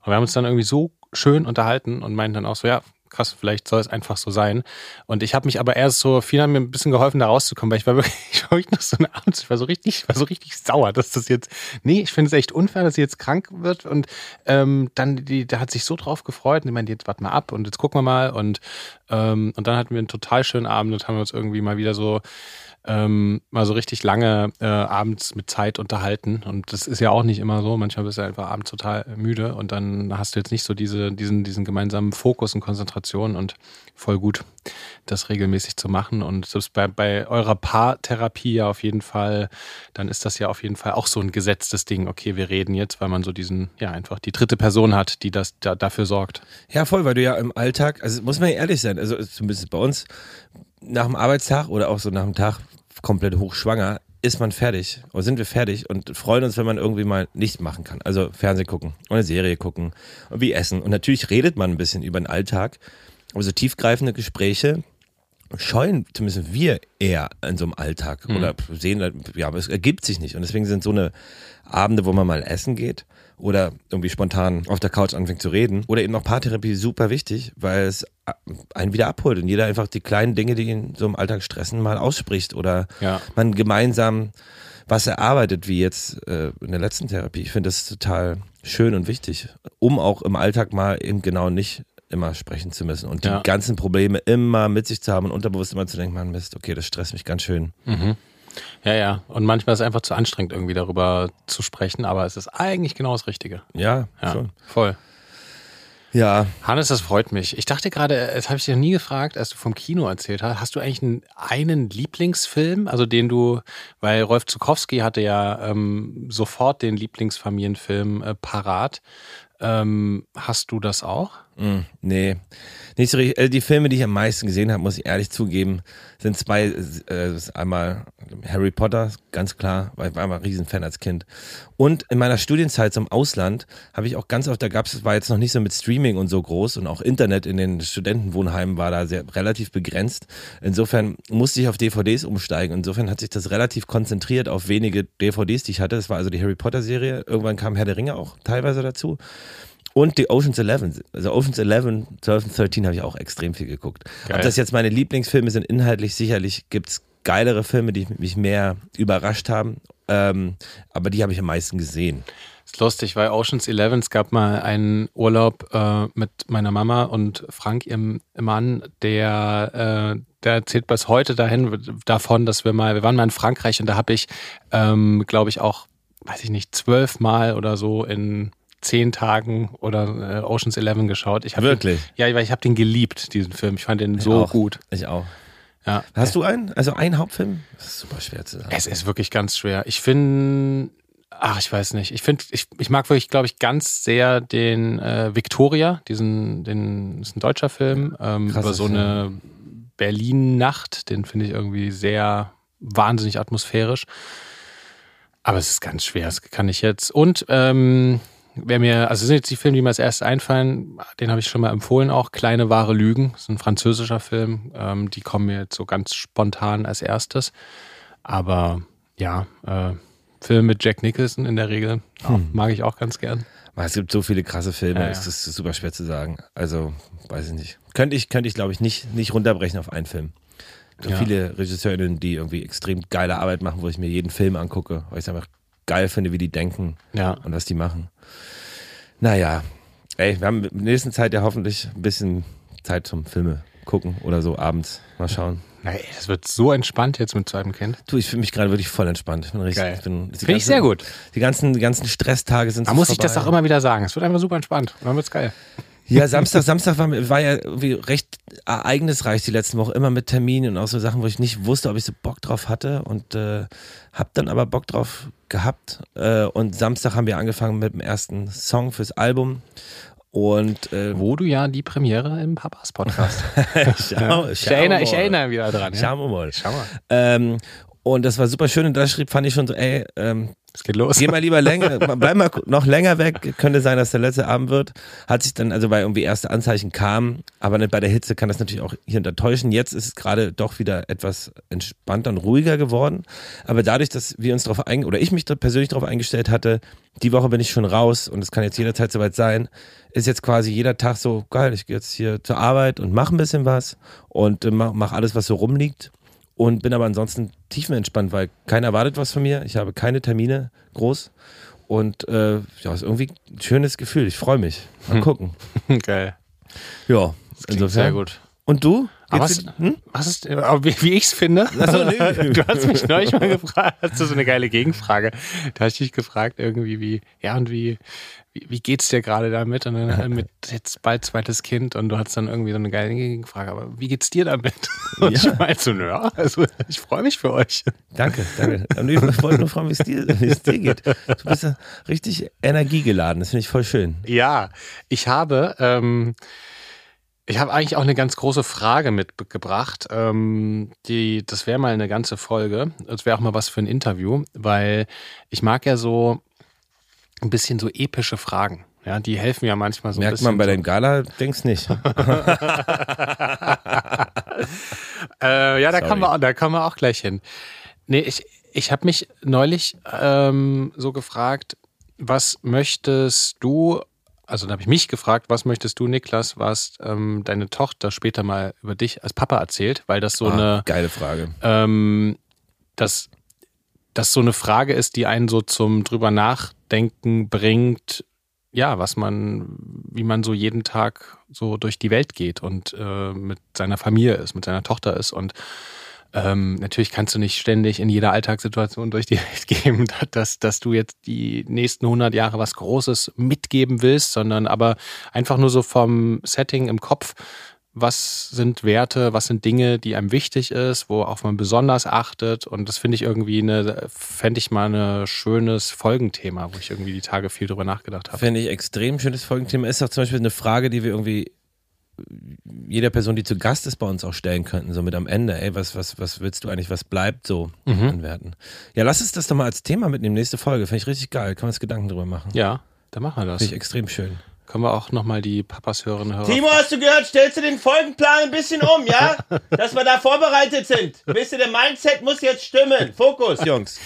Und wir haben uns dann irgendwie so schön unterhalten und meinten dann auch so, ja, krass, vielleicht soll es einfach so sein. Und ich habe mich aber erst so, viele haben mir ein bisschen geholfen, da rauszukommen, weil ich war wirklich, ich war wirklich noch so eine Abend, ich war so richtig, ich war so richtig sauer, dass das jetzt, nee, ich finde es echt unfair, dass sie jetzt krank wird und ähm, dann, die, da hat sich so drauf gefreut und ich meinte, jetzt warte mal ab und jetzt gucken wir mal und, ähm, und dann hatten wir einen total schönen Abend und haben uns irgendwie mal wieder so ähm, mal so richtig lange äh, abends mit Zeit unterhalten. Und das ist ja auch nicht immer so. Manchmal bist du einfach abends total müde und dann hast du jetzt nicht so diese, diesen, diesen gemeinsamen Fokus und Konzentration und voll gut, das regelmäßig zu machen. Und selbst bei, bei eurer Paartherapie ja auf jeden Fall, dann ist das ja auf jeden Fall auch so ein gesetztes Ding. Okay, wir reden jetzt, weil man so diesen, ja, einfach die dritte Person hat, die das da, dafür sorgt. Ja, voll, weil du ja im Alltag, also muss man ehrlich sein, also zumindest bei uns, nach dem Arbeitstag oder auch so nach dem Tag komplett hochschwanger, ist man fertig oder sind wir fertig und freuen uns, wenn man irgendwie mal nichts machen kann. Also Fernsehen gucken oder eine Serie gucken und wie essen. Und natürlich redet man ein bisschen über den Alltag, aber so tiefgreifende Gespräche scheuen zumindest wir eher in so einem Alltag Mhm. oder sehen, ja, aber es ergibt sich nicht. Und deswegen sind so eine Abende, wo man mal essen geht oder irgendwie spontan auf der Couch anfängt zu reden oder eben auch Paartherapie super wichtig, weil es einen wieder abholt und jeder einfach die kleinen Dinge, die ihn so im Alltag stressen, mal ausspricht oder Ja. man gemeinsam was erarbeitet, wie jetzt äh, in der letzten Therapie. Ich finde das total schön und wichtig, um auch im Alltag mal eben genau nicht immer sprechen zu müssen und die Ja. ganzen Probleme immer mit sich zu haben und unterbewusst immer zu denken, man Mist, okay, das stresst mich ganz schön. Ja, ja. Und manchmal ist es einfach zu anstrengend, irgendwie darüber zu sprechen, aber es ist eigentlich genau das Richtige. Ja, Ja, schon. voll. Ja, Hannes, das freut mich. Ich dachte gerade, das habe ich dir noch nie gefragt, als du vom Kino erzählt hast. Hast du eigentlich einen, einen Lieblingsfilm, also den du, weil Rolf Zukowski hatte ja ähm, sofort den Lieblingsfamilienfilm äh, parat. Ähm, hast du das auch? Mm, nee, nicht so richtig. Also die Filme, die ich am meisten gesehen habe, muss ich ehrlich zugeben, sind zwei. Äh, einmal Harry Potter, ganz klar, weil ich war immer ein Riesenfan als Kind. Und in meiner Studienzeit zum Ausland habe ich auch ganz oft, da gab es, war jetzt noch nicht so mit Streaming und so groß und auch Internet in den Studentenwohnheimen war da sehr relativ begrenzt. Insofern musste ich auf DVDs umsteigen. Insofern hat sich das relativ konzentriert auf wenige DVDs, die ich hatte. Das war also die Harry Potter Serie. Irgendwann kam Herr der Ringe auch teilweise dazu. Und die Ocean's Eleven. Also Ocean's Eleven, 12 und 13 habe ich auch extrem viel geguckt. Geil. Ob das jetzt meine Lieblingsfilme sind, inhaltlich sicherlich gibt's geilere Filme, die mich mehr überrascht haben. Ähm, aber die habe ich am meisten gesehen. Ist lustig, weil Oceans 11, es gab mal einen Urlaub äh, mit meiner Mama und Frank, ihrem Mann, der, äh, der erzählt bis heute dahin davon, dass wir mal, wir waren mal in Frankreich und da habe ich, ähm, glaube ich, auch, weiß ich nicht, zwölfmal oder so in zehn Tagen oder äh, Oceans 11 geschaut. Ich Wirklich? Den, ja, weil ich habe den geliebt, diesen Film. Ich fand den Ich so auch. gut. Ich auch. Ja. Hast du einen? Also einen Hauptfilm? Das ist super schwer zu sagen. Es ist wirklich ganz schwer. Ich finde, ach, ich weiß nicht. Ich finde, ich, ich mag wirklich, glaube ich, ganz sehr den äh, Victoria, diesen, den, das ist ein deutscher Film, ähm, über so Film. eine Berlin-Nacht. Den finde ich irgendwie sehr wahnsinnig atmosphärisch. Aber es ist ganz schwer, das kann ich jetzt. Und ähm, wer mir, also sind jetzt die Filme, die mir als erstes einfallen, den habe ich schon mal empfohlen auch, Kleine wahre Lügen, das ist ein französischer Film, ähm, die kommen mir jetzt so ganz spontan als erstes. Aber ja, äh, Filme mit Jack Nicholson in der Regel auch, mag ich auch ganz gern. Es gibt so viele krasse Filme, Ja, ja. es ist super schwer zu sagen. Also, weiß ich nicht. Könnte ich, könnte ich glaube ich, nicht, nicht runterbrechen auf einen Film. So Ja. viele Regisseurinnen, die irgendwie extrem geile Arbeit machen, wo ich mir jeden Film angucke, weil ich es einfach geil finde, wie die denken Ja. und was die machen. Naja, ey, wir haben in der nächsten Zeit ja hoffentlich ein bisschen Zeit zum Filme gucken oder so abends. Mal schauen. Ey, das wird so entspannt jetzt mit zweitem Kind. Du, ich fühle mich gerade wirklich voll entspannt. Ich bin richtig, Geil. ich bin, Finde ich sehr gut. Die ganzen, die ganzen Stresstage sind Da muss ich das vorbei. auch immer wieder sagen. Es wird einfach super entspannt. Und dann wird's geil. Ja, Samstag, Samstag war, war ja irgendwie recht ereignisreich die letzten Wochen, immer mit Terminen und auch so Sachen, wo ich nicht wusste, ob ich so Bock drauf hatte und äh, hab dann aber Bock drauf gehabt. Äh, und Samstag haben wir angefangen mit dem ersten Song fürs Album Und äh, Wo du ja die Premiere im Papas Podcast. schau, ich, erinnere, ich erinnere wieder dran. Schauen wir mal. Schau mal. Ähm, und das war super schön und da schrieb, fand ich schon so, ey, ähm, Es geht los. Geh mal lieber länger, bleib mal noch länger weg. Könnte sein, dass der letzte Abend wird. Hat sich dann, also weil irgendwie erste Anzeichen kamen, aber nicht bei der Hitze kann das natürlich auch hier enttäuschen. Jetzt ist es gerade doch wieder etwas entspannter und ruhiger geworden. Aber dadurch, dass wir uns darauf ein, oder ich mich da persönlich darauf eingestellt hatte, die Woche bin ich schon raus und es kann jetzt jederzeit soweit sein, ist jetzt quasi jeder Tag so, geil, ich gehe jetzt hier zur Arbeit und mache ein bisschen was und äh, mach, mach alles, was so rumliegt und bin aber ansonsten tiefenentspannt, weil keiner erwartet was von mir. Ich habe keine Termine groß und äh, ja, ist irgendwie ein schönes Gefühl. Ich freue mich. Mal gucken. Geil. Ja, Das klingt sehr gut. Und du? Aber was, hm? was ist, aber wie, wie ich es finde? Du hast mich neulich mal gefragt, hast du so eine geile Gegenfrage. Da hast du dich gefragt, irgendwie wie, ja, und wie, wie, wie geht's dir gerade damit? Und dann äh, mit jetzt bald zweites Kind und du hast dann irgendwie so eine geile Gegenfrage, aber wie geht's dir damit? Und Ja. ich meinte so, ja, also ich freue mich für euch. Danke, danke. Und ich wollte nur fragen, wie es dir, dir geht. Du bist ja richtig energiegeladen. Das finde ich voll schön. Ja, ich habe, ähm, ich habe eigentlich auch eine ganz große Frage mitgebracht. Ähm, die, das wäre mal eine ganze Folge. Das wäre auch mal was für ein Interview, weil ich mag ja so ein bisschen so epische Fragen. Ja, die helfen ja manchmal so ein Merkt bisschen. man bei so. deinem Gala-Dings nicht. Äh, ja, da Sorry. kommen, wir, auch- da kommen wir auch gleich hin. Nee, ich, ich habe mich neulich ähm, so gefragt, was möchtest du, also da habe ich mich gefragt, was möchtest du, Niklas, was ähm, deine Tochter später mal über dich als Papa erzählt, weil das so Ah, eine, geile Frage. ähm, das, das so eine Frage ist, die einen so zum drüber nachdenken bringt, ja, was man, wie man so jeden Tag so durch die Welt geht und äh, mit seiner Familie ist, mit seiner Tochter ist und ähm, natürlich kannst du nicht ständig in jeder Alltagssituation durch die Welt geben, dass, dass du jetzt die nächsten 100 Jahre was Großes mitgeben willst, sondern aber einfach nur so vom Setting im Kopf, was sind Werte, was sind Dinge, die einem wichtig ist, wo auch man besonders achtet. Und das finde ich irgendwie eine, fände ich mal ein schönes Folgenthema, wo ich irgendwie die Tage viel drüber nachgedacht habe. Finde ich extrem schönes Folgenthema. Ist auch zum Beispiel eine Frage, die wir irgendwie jeder Person, die zu Gast ist, bei uns auch stellen könnten. So mit am Ende, ey, was, was, was willst du eigentlich, was bleibt so Mhm. an Werten? Ja, lass uns das doch mal als Thema mitnehmen, nächste Folge. Finde ich richtig geil. Kann man uns Gedanken drüber machen. Ja, dann machen wir das. Finde ich extrem schön. Können wir auch nochmal die Papas hören hören. Timo, hast du gehört? Stellst du den Folgenplan ein bisschen um, ja? Dass wir da vorbereitet sind. Wisst ihr, der Mindset muss jetzt stimmen. Fokus, Jungs.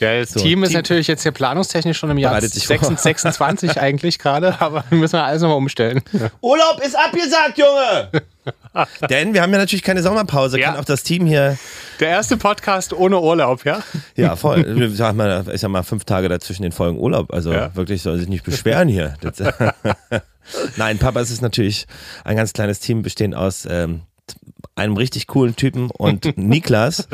Ja, das So, Team ist Team- natürlich jetzt hier planungstechnisch schon im Jahr Bereitet sich vor. 26, 26 eigentlich gerade, aber wir müssen alles nochmal umstellen. Urlaub ist abgesagt, Junge. Denn wir haben ja natürlich keine Sommerpause. Ja. Kann auch das Team hier, Der erste Podcast ohne Urlaub, ja? ja voll, ich sag mal, ich sag mal, fünf Tage dazwischen den Folgen Urlaub. Also Ja. wirklich soll sich nicht beschweren hier. Nein, Papa, es ist natürlich ein ganz kleines Team bestehend aus ähm, einem richtig coolen Typen und Niklas.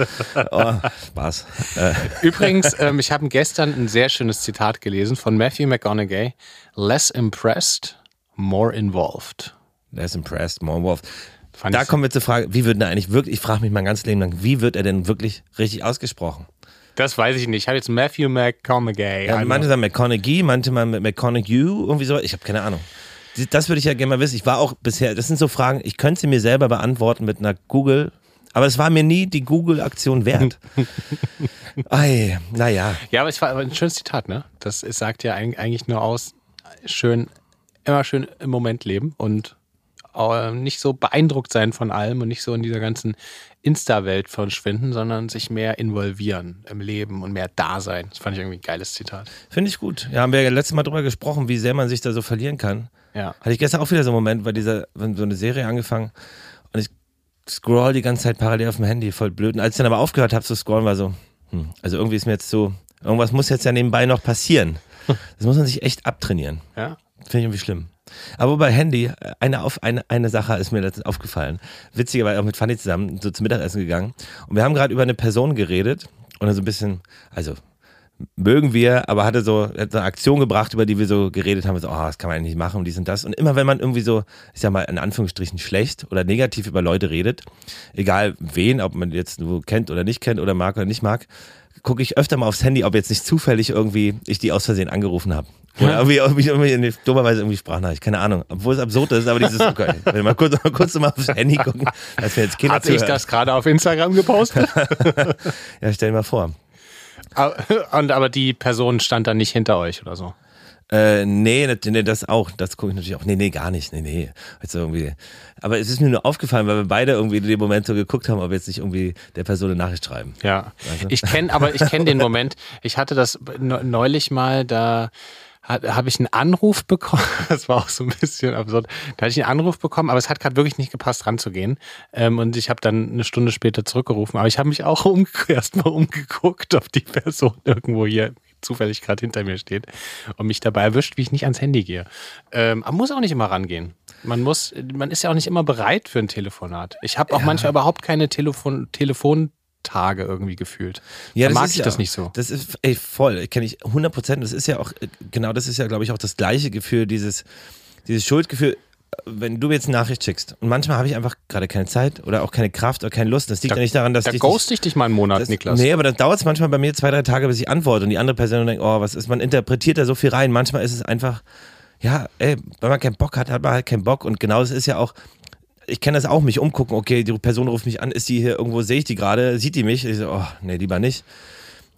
Oh, Spaß. Äh, Übrigens, ähm, ich habe gestern ein sehr schönes Zitat gelesen von Matthew McConaughey. Less impressed, more involved. Less impressed, more. Fand Da kommen wir zur Frage, wie wird er eigentlich wirklich, ich frage mich mein ganzes Leben lang, wie wird er denn wirklich richtig ausgesprochen? Das weiß ich nicht. Ich habe jetzt Matthew McConaughey. Ja, Also- manche sagen McConaughey, manche mal McConaughey, irgendwie so. Ich habe keine Ahnung. Das würde ich ja gerne mal wissen. Ich war auch bisher, das sind so Fragen, ich könnte sie mir selber beantworten mit einer Google, aber es war mir nie die Google-Aktion wert. Ei, naja. Ja, aber es war ein schönes Zitat, ne? Das es sagt ja eig- eigentlich nur aus, schön, immer schön im Moment leben und nicht so beeindruckt sein von allem und nicht so in dieser ganzen Insta-Welt verschwinden, sondern sich mehr involvieren im Leben und mehr da sein. Das fand ich irgendwie ein geiles Zitat. Finde ich gut. Ja, haben wir ja letztes Mal drüber gesprochen, wie sehr man sich da so verlieren kann. Ja. Hatte ich gestern auch wieder so einen Moment, bei dieser, wenn so eine Serie angefangen und ich scroll die ganze Zeit parallel auf dem Handy, voll blöd. Und als ich dann aber aufgehört habe zu scrollen, war so, hm, also irgendwie ist mir jetzt so, irgendwas muss jetzt ja nebenbei noch passieren. Das muss man sich echt abtrainieren. Ja. Finde ich irgendwie schlimm. Aber bei Handy, äh, eine, auf, eine, eine Sache ist mir letztens aufgefallen. Witzigerweise auch mit Fanny zusammen so zum Mittagessen gegangen. Und wir haben gerade über eine Person geredet und dann so ein bisschen, also mögen wir, aber hatte so, hat so eine Aktion gebracht, über die wir so geredet haben, so, oh, das kann man eigentlich nicht machen und dies und das. Und immer wenn man irgendwie so, ich sag mal, in Anführungsstrichen schlecht oder negativ über Leute redet, egal wen, ob man jetzt nur kennt oder nicht kennt oder mag oder nicht mag, gucke ich öfter mal aufs Handy, ob jetzt nicht zufällig irgendwie ich die aus Versehen angerufen habe. Oder irgendwie, irgendwie, irgendwie dummerweise irgendwie Sprachnachricht, keine Ahnung. Obwohl es absurd ist, aber dieses, okay, wenn wir mal kurz, mal kurz mal aufs Handy gucken, dass wir jetzt Kinder Hat ich das gerade auf Instagram gepostet? Ja, stell dir mal vor. Und aber die Person stand dann nicht hinter euch oder so. Äh, nee, das- nee, das auch. Das gucke ich natürlich auch. Nee, nee, gar nicht. Nee, nee. Also irgendwie. Aber es ist mir nur aufgefallen, weil wir beide irgendwie in dem Moment so geguckt haben, ob wir jetzt nicht irgendwie der Person eine Nachricht schreiben. Ja, ich kenne, aber ich kenne den Moment. Ich hatte das ne- neulich mal, da habe ich einen Anruf bekommen. Das war auch so ein bisschen absurd. Da hatte ich einen Anruf bekommen, aber es hat gerade wirklich nicht gepasst, ranzugehen. Ähm, und ich habe dann eine Stunde später zurückgerufen. Aber ich habe mich auch um, erstmal umgeguckt, ob die Person irgendwo hier zufällig gerade hinter mir steht und mich dabei erwischt, wie ich nicht ans Handy gehe. Ähm, man muss auch nicht immer rangehen. Man muss, man ist ja auch nicht immer bereit für ein Telefonat. Ich habe auch manchmal überhaupt keine Telefon, Telefontage irgendwie gefühlt. Ja, da mag ich ja, das nicht so. Das ist, ey, voll, kenne ich 100 Prozent. Das ist ja auch, äh, genau das ist ja, glaube ich, auch das gleiche Gefühl, dieses, dieses Schuldgefühl, wenn du mir jetzt eine Nachricht schickst und manchmal habe ich einfach gerade keine Zeit oder auch keine Kraft oder keine Lust. Das liegt ja nicht daran, dass Da ich ghost ich dich mal einen Monat, das, Niklas. Nee, aber dann dauert es manchmal bei mir zwei, drei Tage, bis ich antworte und die andere Person denkt, oh, was ist, man interpretiert da so viel rein. Manchmal ist es einfach, ja, ey, wenn man keinen Bock hat, hat man halt keinen Bock und genau das ist ja auch, ich kenne das auch, mich umgucken, okay, die Person ruft mich an, ist die hier irgendwo, sehe ich die gerade, sieht die mich? Ich so, oh, nee, lieber nicht.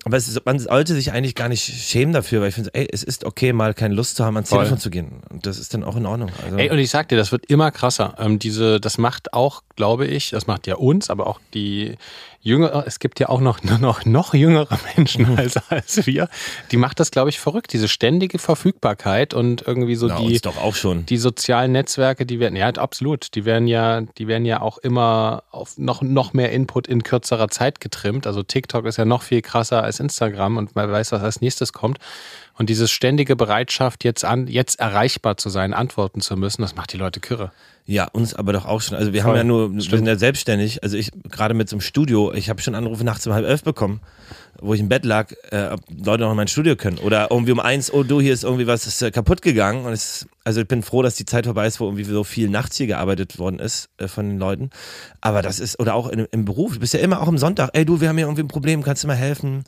Aber ist, man sollte sich eigentlich gar nicht schämen dafür, weil ich finde, ey, es ist okay, mal keine Lust zu haben, ans Voll. Telefon zu gehen. Und das ist dann auch in Ordnung. Also, Ey, und ich sag dir, das wird immer krasser. Ähm, diese, das macht auch, glaube ich, das macht ja uns, aber auch die jüngere, es gibt ja auch noch, noch, noch jüngere Menschen als, als wir, die macht das, glaube ich, verrückt. Diese ständige Verfügbarkeit und irgendwie so na, die, doch auch schon. die sozialen Netzwerke, die werden, ja, absolut, die werden ja, die werden ja auch immer auf noch, noch mehr Input in kürzerer Zeit getrimmt. Also TikTok ist ja noch viel krasser als Instagram und man weiß, was als nächstes kommt. Und diese ständige Bereitschaft, jetzt an, jetzt erreichbar zu sein, antworten zu müssen, das macht die Leute kirre. Ja, uns aber doch auch schon. Also wir Voll. haben ja nur, wir Stimmt. sind ja selbstständig. Also ich gerade mit so einem Studio, ich habe schon Anrufe nachts um halb elf bekommen, wo ich im Bett lag, äh, ob Leute noch in mein Studio können. Oder irgendwie um eins, oh du, hier ist irgendwie was ist, äh, kaputt gegangen. Und es, also ich bin froh, dass die Zeit vorbei ist, wo irgendwie so viel nachts hier gearbeitet worden ist äh, von den Leuten. Aber das ist, oder auch in, im Beruf, du bist ja immer auch am Sonntag, ey du, wir haben hier irgendwie ein Problem, kannst du mal helfen?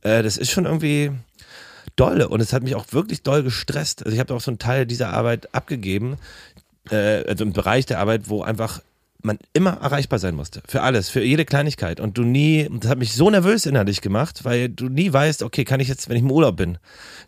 Äh, das ist schon irgendwie dolle und es hat mich auch wirklich doll gestresst. Also ich habe auch so einen Teil dieser Arbeit abgegeben, äh, also im Bereich der Arbeit, wo einfach man immer erreichbar sein musste. Für alles, für jede Kleinigkeit. Und du nie, das hat mich so nervös innerlich gemacht, weil du nie weißt, okay, kann ich jetzt, wenn ich im Urlaub bin,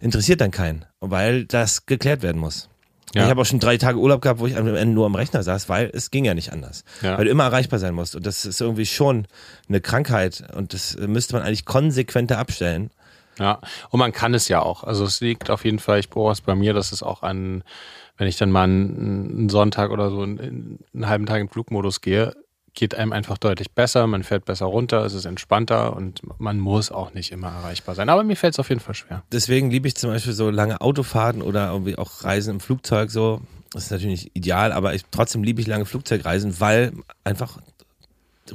interessiert dann keinen. Weil das geklärt werden muss. Ja. Ich habe auch schon drei Tage Urlaub gehabt, wo ich am Ende nur am Rechner saß, weil es ging ja nicht anders. Ja. Weil du immer erreichbar sein musst. Und das ist irgendwie schon eine Krankheit. Und das müsste man eigentlich konsequenter abstellen. Ja, und man kann es ja auch. Also es liegt auf jeden Fall, ich beobachte es bei mir, dass es auch an, wenn ich dann mal einen, Sonntag oder so einen, einen halben Tag in Flugmodus gehe, geht einem einfach deutlich besser, man fährt besser runter, es ist entspannter und man muss auch nicht immer erreichbar sein. Aber mir fällt es auf jeden Fall schwer. deswegen liebe ich zum Beispiel so lange Autofahrten oder irgendwie auch Reisen im Flugzeug so. Das ist natürlich nicht ideal, aber ich, trotzdem liebe ich lange Flugzeugreisen, weil einfach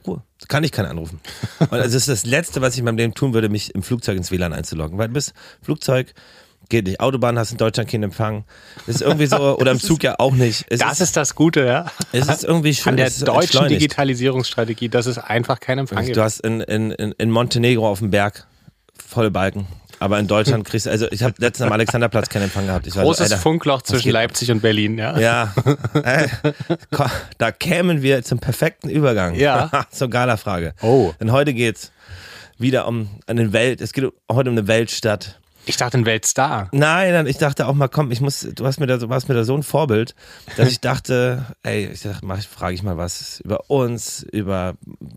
Ruhe. Kann ich keinen anrufen. Und es ist das Letzte, was ich in meinem Leben tun würde, mich im Flugzeug ins WLAN einzuloggen. Weil du bist Flugzeug, geht nicht. Autobahn hast in Deutschland keinen Empfang. Ist irgendwie so, oder im Zug ja auch nicht. Es Das ist das Gute, ja. es ist irgendwie schön. An der ist deutschen. Digitalisierungsstrategie, dass es einfach keinen Empfang gibt. Du hast in, in, in Montenegro auf dem Berg volle Balken. Aber in Deutschland kriegst du, also ich habe letztens am Alexanderplatz keinen Empfang gehabt. Ich so, Großes Alter, Funkloch zwischen Leipzig und Berlin, ja. Ja, äh, da kämen wir zum perfekten Übergang. Ja. Zur Gala-Frage. Oh. Denn heute geht's wieder um eine Welt, es geht heute um eine Weltstadt. Ich dachte, ein Weltstar. Nein, nein, ich dachte auch mal, komm, ich muss, du hast mir da, warst mir da so ein Vorbild, dass ich dachte, ey, ich dachte, mach, frage ich mal was über uns, über,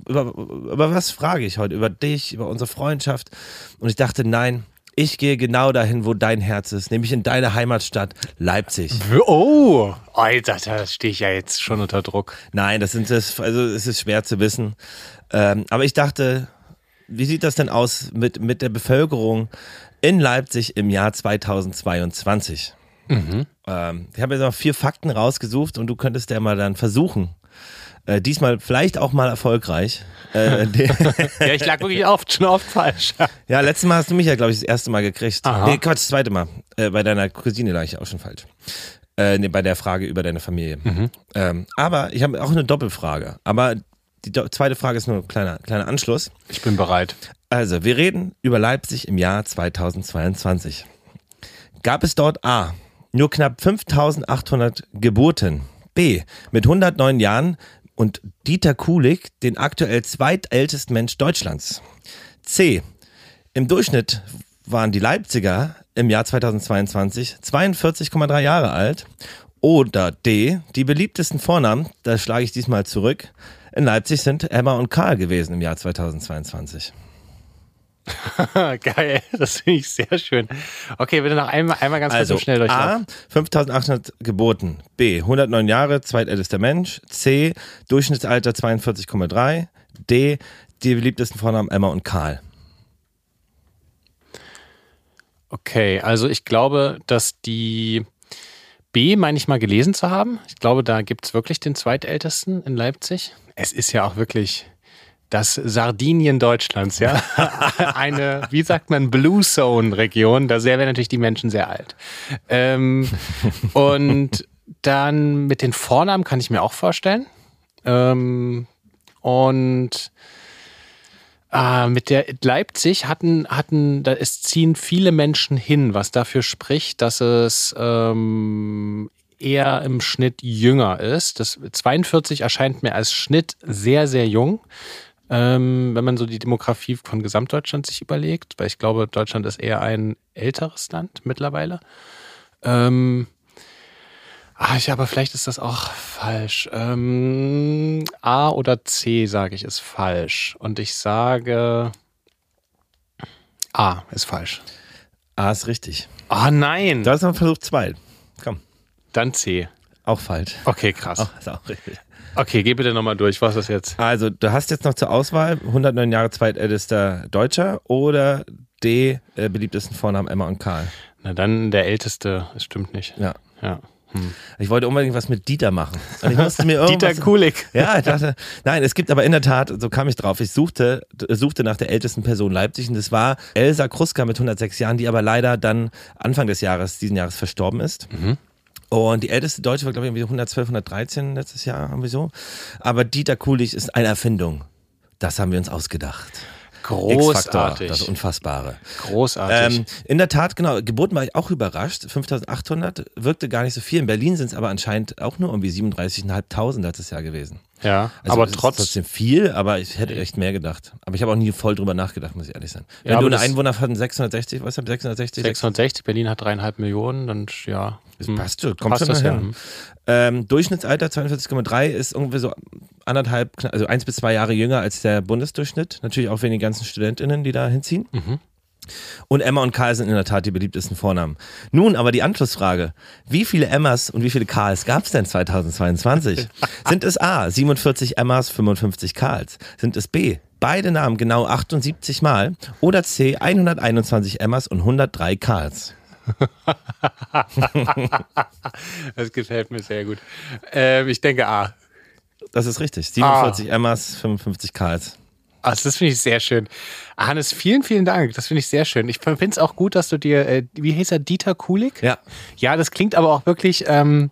über, über was frage ich heute? Über dich, über unsere Freundschaft. Und ich dachte, nein, ich gehe genau dahin, wo dein Herz ist, nämlich in deine Heimatstadt Leipzig. Oh, Alter, da stehe ich ja jetzt schon unter Druck. Nein, das sind das, also es ist schwer zu wissen. Ähm, aber ich dachte, wie sieht das denn aus mit, mit der Bevölkerung in Leipzig im Jahr 2022? Ähm, ich habe jetzt noch vier Fakten rausgesucht und du könntest ja mal dann versuchen, Äh, diesmal vielleicht auch mal erfolgreich. Äh, Ja, ich lag wirklich oft, schon oft falsch. ja, letztes Mal hast du mich ja, glaube ich, das erste Mal gekriegt. Aha. Nee, Quatsch, das zweite Mal. Äh, bei deiner Cousine lag ich auch schon falsch. Äh, nee, bei der Frage über deine Familie. Ähm, aber ich habe auch eine Doppelfrage. Aber die zweite Frage ist nur ein kleiner, kleiner Anschluss. Ich bin bereit. Also, wir reden über Leipzig im Jahr 2022. Gab es dort A. Nur knapp 5800 Geburten, B. Mit 109 Jahren und Dieter Kulig den aktuell zweitältesten Mensch Deutschlands, C. Im Durchschnitt waren die Leipziger im Jahr 2022 42,3 Jahre alt oder D. Die beliebtesten Vornamen, da schlage ich diesmal zurück, in Leipzig sind Emma und Karl gewesen im Jahr 2022. Geil, das finde ich sehr schön. Okay, bitte noch einmal, einmal ganz kurz Also und schnell durch. A, 5800 geboten. B, 109 Jahre, zweitältester Mensch. C, Durchschnittsalter 42,3. D, die beliebtesten Vornamen Emma und Karl. Okay, also ich glaube, dass die B, meine ich mal gelesen zu haben. Ich glaube, da gibt es wirklich den zweitältesten in Leipzig. Es ist ja auch wirklich das Sardinien Deutschlands, ja. Eine, wie sagt man, Blue Zone Region. Da werden natürlich die Menschen sehr alt. Ähm, und dann mit den Vornamen kann ich mir auch vorstellen. Ähm, und äh, mit der Leipzig hatten, hatten, da es ziehen viele Menschen hin, was dafür spricht, dass es ähm, eher im Schnitt jünger ist. Das 42 erscheint mir als Schnitt sehr, sehr jung. Ähm, wenn man so die Demografie von Gesamtdeutschland sich überlegt, weil ich glaube, Deutschland ist eher ein älteres Land mittlerweile. Ähm, ah, ich, aber vielleicht ist das auch falsch. Ähm, A oder C, sage ich, ist falsch. Und ich sage A ist falsch. A ist richtig. Ah, nein. Du hast noch Versuch 2. Komm, Dann C. auch falsch. Okay, krass. Oh, ist auch richtig. Okay, geh bitte nochmal durch. Was ist das jetzt? Also, du hast jetzt noch zur Auswahl 109 Jahre zweitältester Deutscher oder D, äh, beliebtesten Vornamen Emma und Karl. Na dann der Älteste. Das stimmt nicht. Ja. Ja. Ich wollte unbedingt was mit Dieter machen. Und ich musste mir Dieter Kulig. Ja, ich dachte, nein, es gibt aber in der Tat, so kam ich drauf, ich suchte, suchte nach der ältesten Person Leipzig und das war Elsa Kruska mit 106 Jahren, die aber leider dann Anfang des Jahres, diesen Jahres verstorben ist. Und die älteste Deutsche war, glaube ich, irgendwie 112, 113 letztes Jahr, irgendwie so. Aber Dieter Kulig ist eine Erfindung. Das haben wir uns ausgedacht. Großartig. das Unfassbare. Großartig. Ähm, in der Tat, genau, Geburten war ich auch überrascht. 5800 wirkte gar nicht so viel. In Berlin sind es aber anscheinend auch nur irgendwie 37.500 letztes Jahr gewesen. ja, Also aber trotz. trotzdem viel, aber ich hätte echt mehr gedacht. Aber ich habe auch nie voll drüber nachgedacht, muss ich ehrlich sein. Wenn Ja, du eine Einwohner von 660, was haben 660? 660, Berlin hat dreieinhalb Millionen, dann ja. Das hm, passt schon, kommt passt schon das hin. hm. Ähm, Durchschnittsalter 42,3 ist irgendwie so anderthalb, also eins bis zwei Jahre jünger als der Bundesdurchschnitt. Natürlich auch wegen den ganzen StudentInnen, die da hinziehen. Mhm. Und Emma und Karl sind in der Tat die beliebtesten Vornamen. Nun aber die Anschlussfrage. Wie viele Emmas und wie viele Karls gab es denn 2022? Sind es A, 47 Emmas, 55 Karls? Sind es B, beide Namen genau 78 Mal? Oder C, 121 Emmas und 103 Karls? Das gefällt mir sehr gut. Ähm, ich denke A. Das ist richtig. 47 Emmas, 55 Karls. Also das finde ich sehr schön. Hannes, vielen, vielen Dank. Das finde ich sehr schön. Ich finde es auch gut, dass du dir, äh, wie hieß er, Dieter Kulig? Ja. Ja, das klingt aber auch wirklich, ähm,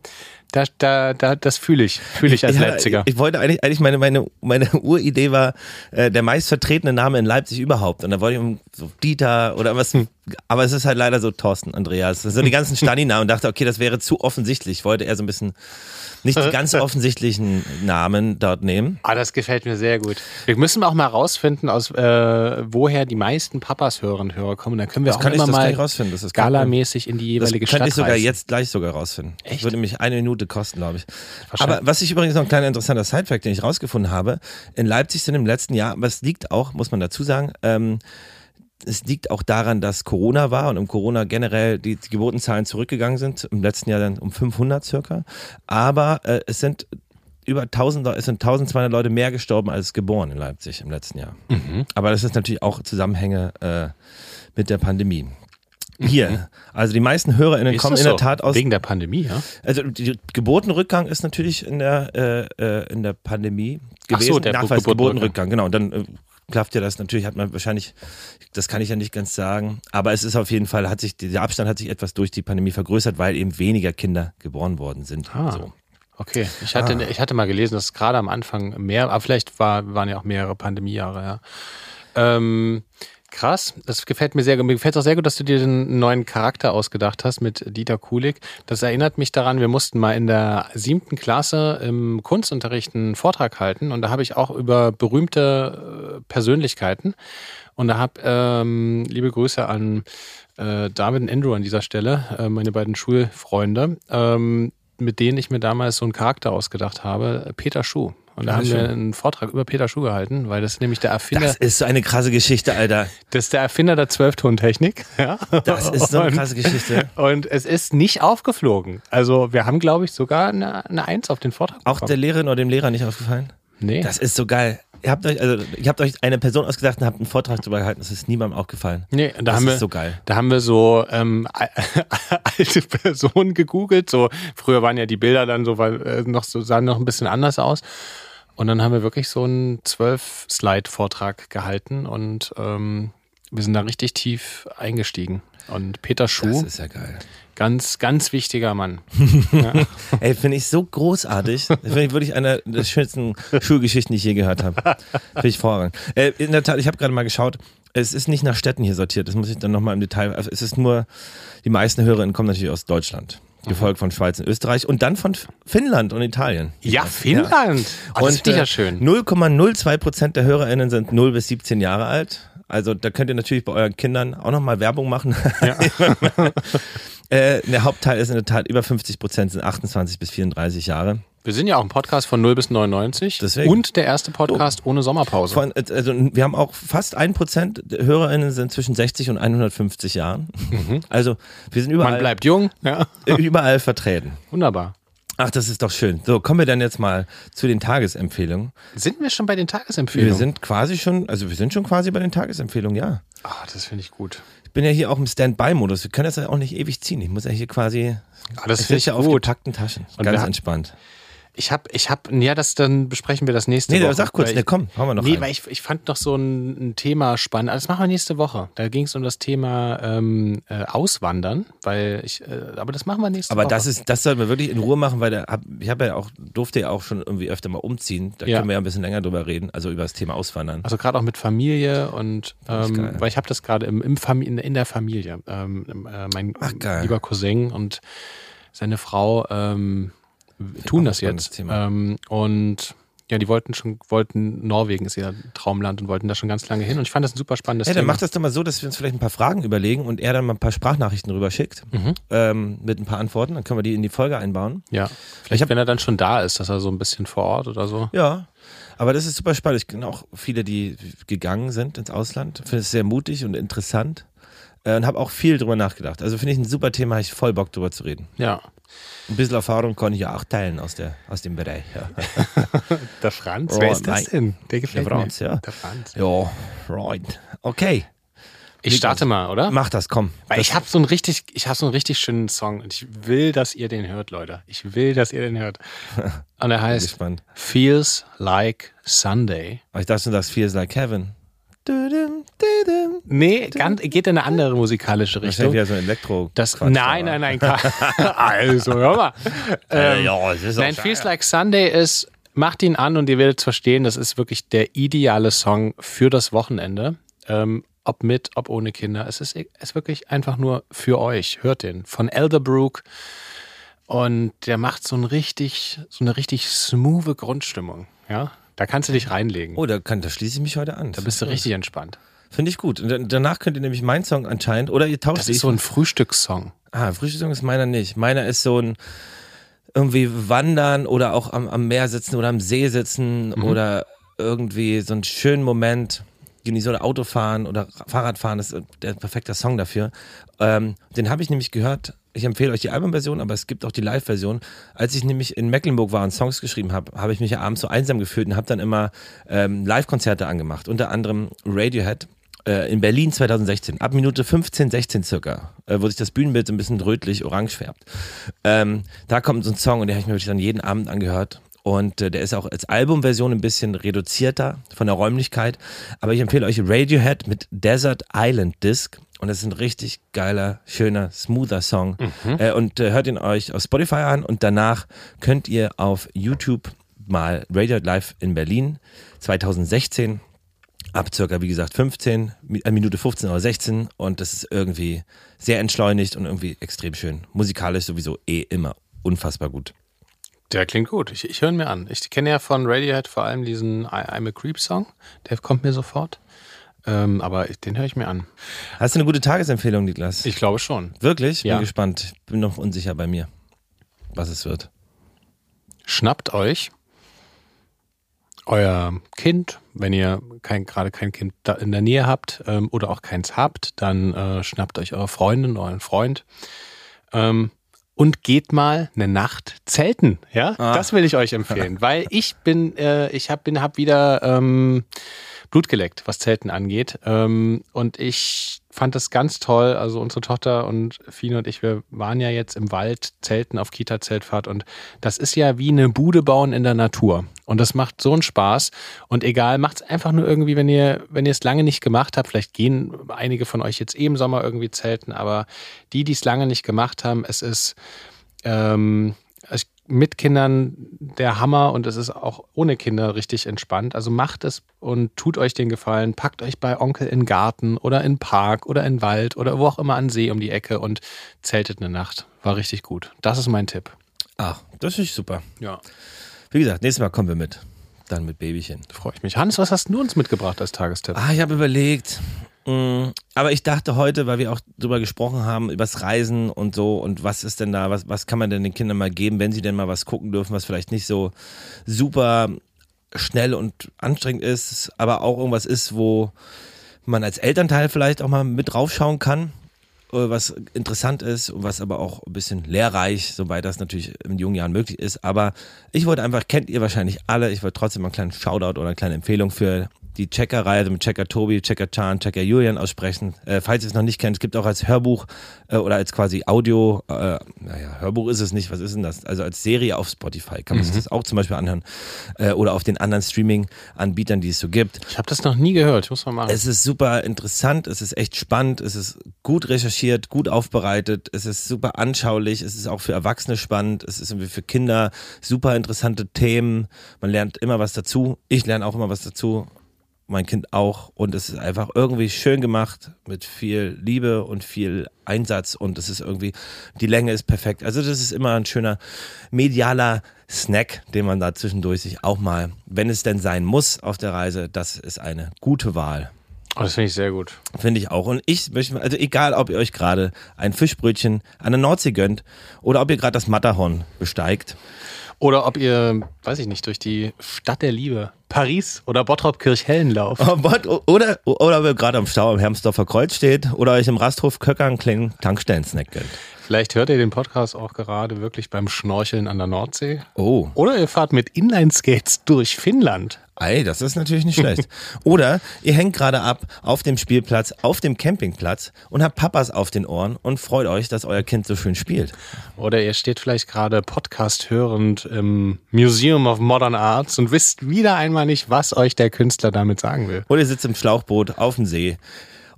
da, da, da, das fühle ich, fühle ich als ja, Leipziger. Ich wollte eigentlich, eigentlich meine, meine, meine Uridee war äh, der meistvertretene Name in Leipzig überhaupt. Und da wollte ich um so Dieter oder was. Aber es ist halt leider so Thorsten, Andreas. Das sind die ganzen Stani-Namen und dachte, okay, das wäre zu offensichtlich. Ich wollte eher so ein bisschen nicht die ganz offensichtlichen Namen dort nehmen. Ah, das gefällt mir sehr gut. Wir müssen auch mal rausfinden, aus äh, woher die meisten Papas hören und Hörer kommen. Dann können wir Das auch kann ich, immer das mal ich rausfinden. Das ist galamäßig in die Das jeweilige könnte Stadt ich sogar jetzt gleich sogar rausfinden. Echt? Würde mich eine Minute kosten, glaube ich. Aber was ich übrigens noch ein kleiner interessanter Sidefact, den ich rausgefunden habe, in Leipzig sind im letzten Jahr, es liegt auch, muss man dazu sagen, ähm, es liegt auch daran, dass Corona war und im Corona generell die, die Geburtenzahlen zurückgegangen sind, im letzten Jahr dann um 500 circa. Aber äh, es sind über 1000, Leu- es sind 1200 Leute mehr gestorben als geboren in Leipzig im letzten Jahr. Aber das ist natürlich auch Zusammenhänge äh, mit der Pandemie. hier. Also die meisten HörerInnen Ist kommen in der so? Tat aus. Wegen der Pandemie, ja? Also die Geburtenrückgang ist natürlich in der äh, äh, in der Pandemie Ach gewesen. so, der Nachweis Geburtenrückgang. Geburtenrückgang, genau. Und dann äh, klafft ja das natürlich, hat man wahrscheinlich, das kann ich ja nicht ganz sagen, aber es ist auf jeden Fall, hat sich, der Abstand hat sich etwas durch die Pandemie vergrößert, weil eben weniger Kinder geboren worden sind. Ah. So. Okay, ich hatte, Ah. ich hatte mal gelesen, dass gerade am Anfang mehr, aber vielleicht war, waren ja auch mehrere Pandemiejahre, ja. Ähm, krass, das gefällt mir sehr gut. Mir gefällt auch sehr gut, dass du dir den neuen Charakter ausgedacht hast mit Dieter Kulig. Das erinnert mich daran, wir mussten mal in der siebten Klasse im Kunstunterricht einen Vortrag halten und da habe ich auch über berühmte äh, Persönlichkeiten und da habe ähm, liebe Grüße an äh, David und Andrew an dieser Stelle, äh, meine beiden Schulfreunde, ähm, mit denen ich mir damals so einen Charakter ausgedacht habe, Peter Schuh. Und da haben wir einen Vortrag über Peter Schuh gehalten, weil das ist nämlich der Erfinder, Das ist so eine krasse Geschichte, Alter. das ist der Erfinder der Zwölftontechnik. Ja. Das ist so eine Und- krasse Geschichte. Und es ist nicht aufgeflogen. Also wir haben, glaube ich, sogar eine, eine Eins auf den Vortrag Auch bekommen. der Lehrerin oder dem Lehrer nicht aufgefallen? nee. Das ist so geil. Ihr habt euch, also, ihr habt euch eine Person ausgedacht und habt einen Vortrag darüber gehalten. Das ist niemandem aufgefallen. Nee, da das haben ist wir, so geil. Da haben wir so ähm, alte Personen gegoogelt. So früher waren ja die Bilder dann so, weil äh, noch so sahen noch ein bisschen anders aus. Und dann haben wir wirklich so einen zwölf Slide Vortrag gehalten und ähm, wir sind da richtig tief eingestiegen. Und Peter Das Schuh, ist ja geil. ganz, ganz wichtiger Mann. Ey, finde ich so großartig. Das finde ich wirklich eine der schönsten Schulgeschichten, die ich je gehört habe. Finde ich vorrangig. Äh, in der Tat, ich habe gerade mal geschaut. Es ist nicht nach Städten hier sortiert. Das muss ich dann nochmal im Detail. Also es ist nur, die meisten Hörerinnen kommen natürlich aus Deutschland. Gefolgt von Schweiz und Österreich und dann von Finnland und Italien. Ja, Finnland. Oh, das ich äh, ja schön. 0,02 Prozent der HörerInnen sind 0 bis 17 Jahre alt. Also da könnt ihr natürlich bei euren Kindern auch nochmal Werbung machen. äh, der Hauptteil ist in der Tat über 50 Prozent sind 28 bis 34 Jahre. Wir sind ja auch ein Podcast von 0 bis 99 Deswegen. und der erste Podcast ohne Sommerpause. Von, also wir haben auch fast ein Prozent der HörerInnen sind zwischen 60 und 150 Jahren. Also wir sind Man überall, bleibt jung. Ja. überall vertreten. Wunderbar. Ach, das ist doch schön. So, kommen wir dann jetzt mal zu den Tagesempfehlungen. Sind wir schon bei den Wir Tagesempfehlungen? sind quasi schon, also wir sind schon quasi bei den Tagesempfehlungen, ja. Ah, das finde ich gut. Ich bin ja hier auch im Standby-Modus. Wir können das ja auch nicht ewig ziehen. Ich muss ja hier quasi. Ah, das finde ich ja auf gut. gepackten Taschen. Und Ganz wir- entspannt. Ich habe, ich habe, ja, das dann besprechen wir das nächste Nee, Woche. sag kurz, Weil nee, ich- komm, hauen wir noch Nee, rein. weil ich, ich fand noch so ein, ein Thema spannend. Also Das machen wir nächste Woche. Da ging es um das Thema ähm, äh, Auswandern, weil ich, äh, aber das machen wir nächste Aber Woche. das ist, das sollten wir wirklich in Ruhe machen, weil da hab, ich habe ja auch, durfte ja auch schon irgendwie öfter mal umziehen. Da Ja. können wir ja ein bisschen länger drüber reden, also über das Thema Auswandern. Also gerade auch mit Familie und ähm, weil ich habe das gerade im, im in, in der Familie. Ähm, äh, mein Ach, lieber Cousin und seine Frau ähm, tun das jetzt. Ähm, und ja, die wollten schon, wollten, Norwegen ist ihr Traumland und wollten da schon ganz lange hin. Und ich fand das ein super spannendes Ja, dann Thema. macht das doch mal so, dass wir uns vielleicht ein paar Fragen überlegen und er dann mal ein paar Sprachnachrichten rüber schickt Mhm. ähm, mit ein paar Antworten. Dann können wir die in die Folge einbauen. Ja, Ich vielleicht hab- wenn er dann schon da ist, dass er so ein bisschen vor Ort oder so. Ja, aber das ist super spannend. Ich kenne auch viele, die gegangen sind ins Ausland. Finde es sehr mutig und interessant äh, und habe auch viel drüber nachgedacht. Also finde ich ein super Thema, habe ich voll Bock drüber zu reden. Ja. Ein bisschen Erfahrung kann ich ja auch teilen aus, der, aus dem Bereich. Ja, Der Franz, Oh, wer ist das nein. denn? Der gefällt Der Franz, mir. ja. Der Franz. ja right. Okay, Ich starte mal, oder? mach das, komm. Weil Das- ich habe so einen richtig, ich habe so einen richtig schönen Song und ich will, dass ihr den hört, Leute. Ich will, dass ihr den hört. Und er heißt. Feels Like Sunday. Aber ich dachte, sagst Feels Like Heaven. Nee, ganz, geht in eine andere musikalische Richtung. wieder so ein Elektro. Das, nein, nein, nein, also, hör mal. Ähm, ja, es ist auch Nein. Feels Like Sunday ist, macht ihn an und ihr werdet verstehen, das ist wirklich der ideale Song für das Wochenende. Ähm, ob mit, ob ohne Kinder. Es ist, es ist wirklich einfach nur für euch. Hört den. Von Elderbrook. Und der macht so, ein richtig, so eine richtig smooth Grundstimmung. Ja, da kannst du dich reinlegen. Oh, da, kann, da schließe ich mich heute an. Da bist du richtig entspannt. Finde ich gut. Und danach könnt ihr nämlich meinen Song anscheinend, oder ihr tauscht Das ist so ein Frühstückssong. Ah, Frühstückssong ist meiner nicht. Meiner ist so ein irgendwie wandern oder auch am, am Meer sitzen oder am See sitzen Mhm. oder irgendwie so einen schönen Moment genießen oder Autofahren oder Fahrradfahren. Das ist der perfekte Song dafür. Ähm, den habe ich nämlich gehört. Ich empfehle euch die Albumversion, aber es gibt auch die Live-Version. Als ich nämlich in Mecklenburg war und Songs geschrieben habe, habe ich mich ja abends so einsam gefühlt und habe dann immer ähm, Live-Konzerte angemacht. Unter anderem Radiohead äh, in Berlin 2016, ab Minute 15, 16 circa, äh, wo sich das Bühnenbild so ein bisschen rötlich-orange färbt. Ähm, da kommt so ein Song und den habe ich mir wirklich dann jeden Abend angehört. Und äh, der ist auch als Albumversion ein bisschen reduzierter von der Räumlichkeit. Aber ich empfehle euch Radiohead mit Desert Island Disc. Und das ist ein richtig geiler, schöner, smoother Song. Äh, und äh, hört ihn euch auf Spotify an und danach könnt ihr auf YouTube mal Radiohead Live in Berlin 2016 ab circa, wie gesagt, 15, Mi- äh, Minute 15 oder 16 und das ist irgendwie sehr entschleunigt und irgendwie extrem schön. Musikalisch sowieso eh immer unfassbar gut. Der klingt gut. Ich, ich höre ihn mir an. Ich kenne ja von Radiohead vor allem diesen I, I'm a Creep Song. Der kommt mir sofort. Ähm, aber den höre ich mir an. Hast du eine gute Tagesempfehlung, Niklas? Ich glaube schon. Wirklich? Bin Ja. gespannt. Bin noch unsicher bei mir, was es wird. Schnappt euch euer Kind, wenn ihr kein, gerade kein Kind in der Nähe habt ähm, oder auch keins habt, dann äh, schnappt euch eure Freundin, euren Freund ähm, und geht mal eine Nacht zelten. Ja, das will ich euch empfehlen, weil ich bin, äh, ich habe bin, hab wieder ähm, Blut geleckt, was Zelten angeht. Ähm, und ich fand das ganz toll. Also unsere Tochter und Fine und ich, wir waren ja jetzt im Wald zelten auf Kita-Zeltfahrt und das ist ja wie eine Bude bauen in der Natur. Und das macht so einen Spaß. Und egal, macht's einfach nur irgendwie, wenn ihr, wenn ihr es lange nicht gemacht habt, vielleicht gehen einige von euch jetzt eh im Sommer irgendwie zelten, aber die, die es lange nicht gemacht haben, es ist ähm, es- mit Kindern der Hammer und es ist auch ohne Kinder richtig entspannt. Also macht es und tut euch den Gefallen. Packt euch bei Onkel in den Garten oder in Park oder in Wald oder wo auch immer an See um die Ecke und zeltet eine Nacht. War richtig gut. Das ist mein Tipp. Ach, das ist super. Ja. Wie gesagt, nächstes Mal kommen wir mit. Dann mit Babychen. Freue ich mich. Hans, was hast du uns mitgebracht als Tagestipp? Ah, ich habe überlegt. Mh, Aber ich dachte heute, weil wir auch drüber gesprochen haben, übers Reisen und so und was ist denn da, was, was kann man denn den Kindern mal geben, wenn sie denn mal was gucken dürfen, was vielleicht nicht so super schnell und anstrengend ist, aber auch irgendwas ist, wo man als Elternteil vielleicht auch mal mit draufschauen kann, äh, was interessant ist und was aber auch ein bisschen lehrreich, soweit das natürlich in jungen Jahren möglich ist. Aber ich wollte einfach, kennt ihr wahrscheinlich alle, ich wollte trotzdem mal einen kleinen Shoutout oder eine kleine Empfehlung für die Checker-Reihe, also mit Checker Tobi, Checker Chan, Checker Julian aussprechen. Äh, falls ihr es noch nicht kennt, es gibt auch als Hörbuch äh, oder als quasi Audio, äh, naja, Hörbuch ist es nicht, was ist denn das? Also als Serie auf Spotify kann man sich das auch zum Beispiel anhören äh, oder auf den anderen Streaming-Anbietern, die es so gibt. Ich habe das noch nie gehört. Ich muss mal machen. Es ist super interessant, es ist echt spannend, es ist gut recherchiert, gut aufbereitet, es ist super anschaulich, es ist auch für Erwachsene spannend, es ist irgendwie für Kinder super interessante Themen. Man lernt immer was dazu. Ich lerne auch immer was dazu. Mein Kind auch. Und es ist einfach irgendwie schön gemacht mit viel Liebe und viel Einsatz und es ist irgendwie, die Länge ist perfekt. Also das ist immer ein schöner medialer Snack, den man da zwischendurch sich auch mal, wenn es denn sein muss auf der Reise, das ist eine gute Wahl. Oh, das finde ich sehr gut. Finde ich auch. Und ich möchte, also egal, ob ihr euch gerade ein Fischbrötchen an der Nordsee gönnt oder ob ihr gerade das Matterhorn besteigt. Oder ob ihr, weiß ich nicht, durch die Stadt der Liebe, Paris oder Bottrop Kirchhellen lauft. Oh? Oder, oder ihr gerade am Stau am Hermsdorfer Kreuz steht oder euch im Rasthof Köcker einen kleinen Tankstellen-Snack gönnt. Vielleicht hört ihr den Podcast auch gerade wirklich beim Schnorcheln an der Nordsee. Oh, Oder ihr fahrt mit Inline-Skates durch Finnland. ey, das ist natürlich nicht schlecht. Oder ihr hängt gerade ab auf dem Spielplatz, auf dem Campingplatz und habt Papas auf den Ohren und freut euch, dass euer Kind so schön spielt. Oder ihr steht vielleicht gerade Podcast hörend im Museum of Modern Arts und wisst wieder einmal nicht, was euch der Künstler damit sagen will. Oder ihr sitzt im Schlauchboot auf dem See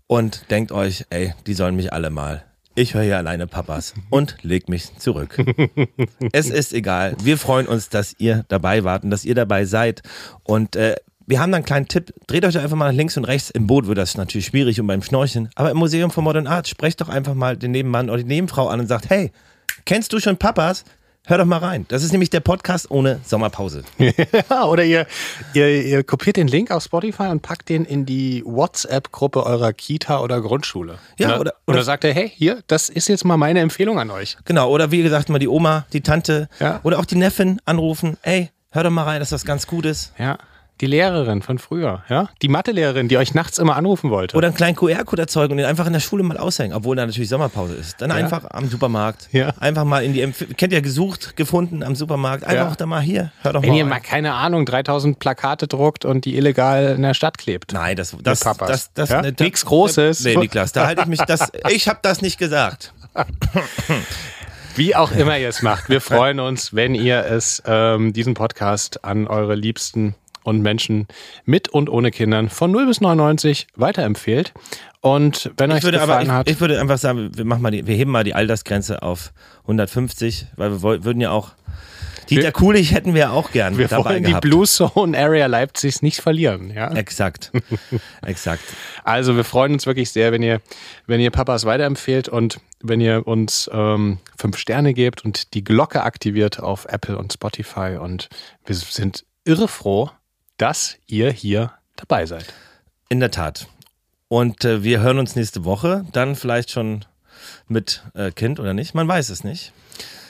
und denkt euch, ey, die sollen mich alle mal. Ich höre hier alleine Papas und leg mich zurück. es ist egal. Wir freuen uns, dass ihr dabei wart und dass ihr dabei seid. Und äh, wir haben dann einen kleinen Tipp. Dreht euch einfach mal nach links und rechts. Im Boot wird das natürlich schwierig und beim Schnorcheln. Aber im Museum for Modern Art sprecht doch einfach mal den Nebenmann oder die Nebenfrau an und sagt, hey, kennst du schon Papas? Hör doch mal rein. Das ist nämlich der Podcast ohne Sommerpause. Ja, oder ihr, ihr, ihr kopiert den Link auf Spotify und packt den in die WhatsApp-Gruppe eurer Kita oder Grundschule. Ja, oder, oder- oder sagt ihr, hey, hier, das ist jetzt mal meine Empfehlung an euch. Genau, oder wie gesagt, mal die Oma, die Tante Ja. oder auch die Neffin anrufen. Ey, hör doch mal rein, dass das ganz gut ist. Ja. Die Lehrerin von früher, ja? Die Mathelehrerin, die euch nachts immer anrufen wollte. Oder einen kleinen QR-Code erzeugen und den einfach in der Schule mal aushängen, obwohl da natürlich Sommerpause ist. Dann einfach am Supermarkt. Ja. Einfach mal in die, Empf kennt ihr gesucht, gefunden am Supermarkt. Einfach Ja. da mal hier, hör doch Wenn mal. ihr rein. mal, keine Ahnung, 3000 Plakate druckt und die illegal in der Stadt klebt. Nein, das, das, Papas. das, das, Ja? ne, Nichts Großes. Nee, Niklas, da halte ich mich, das, ich habe das nicht gesagt. Wie auch immer ihr es macht. Wir freuen uns, wenn ihr es, ähm, diesen Podcast an eure Liebsten und Menschen mit und ohne Kindern von 0 bis 99 weiterempfehlt. Und wenn euch würde aber, gefallen ich, hat, ich würde einfach sagen, wir machen mal die, wir heben mal die Altersgrenze auf 150, weil wir woll- würden ja auch, Dieter Kulich hätten wir auch gern wir dabei wollen die gehabt. Blue Zone Area Leipzigs nicht verlieren. Ja? Exakt, exakt. Also wir freuen uns wirklich sehr, wenn ihr, wenn ihr Papas weiterempfehlt und wenn ihr uns ähm, fünf Sterne gebt und die Glocke aktiviert auf Apple und Spotify. Und wir sind irre froh, dass ihr hier dabei seid. In der Tat. Und äh, wir hören uns nächste Woche, dann vielleicht schon mit äh, Kind oder nicht, man weiß es nicht.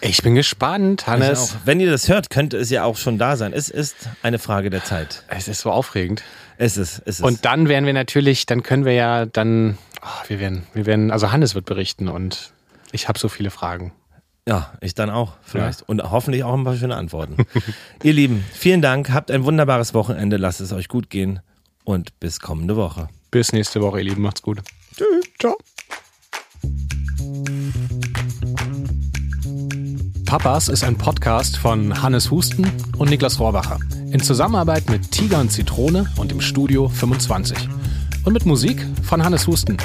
Ich bin gespannt, Hannes. auch. Wenn ihr das hört, könnte es ja auch schon da sein. Es ist eine Frage der Zeit. Es ist so aufregend. Es ist, es ist. Und dann werden wir natürlich, dann können wir ja dann, oh, wir werden, wir werden, also Hannes wird berichten und ich habe so viele Fragen. Ja, ich dann auch vielleicht. Und hoffentlich auch ein paar schöne Antworten. Ihr Lieben, vielen Dank. Habt ein wunderbares Wochenende. Lasst es euch gut gehen. Und bis kommende Woche. Bis nächste Woche, ihr Lieben. Macht's gut. Tschüss. Ciao. Papas ist ein Podcast von Hannes Husten und Niklas Rohrbacher. In Zusammenarbeit mit Tiger und Zitrone und im Studio 25. Und mit Musik von Hannes Husten.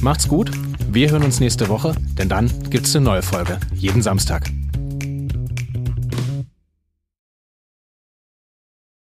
Macht's gut. Wir hören uns nächste Woche, denn dann gibt's eine neue Folge. Jeden Samstag.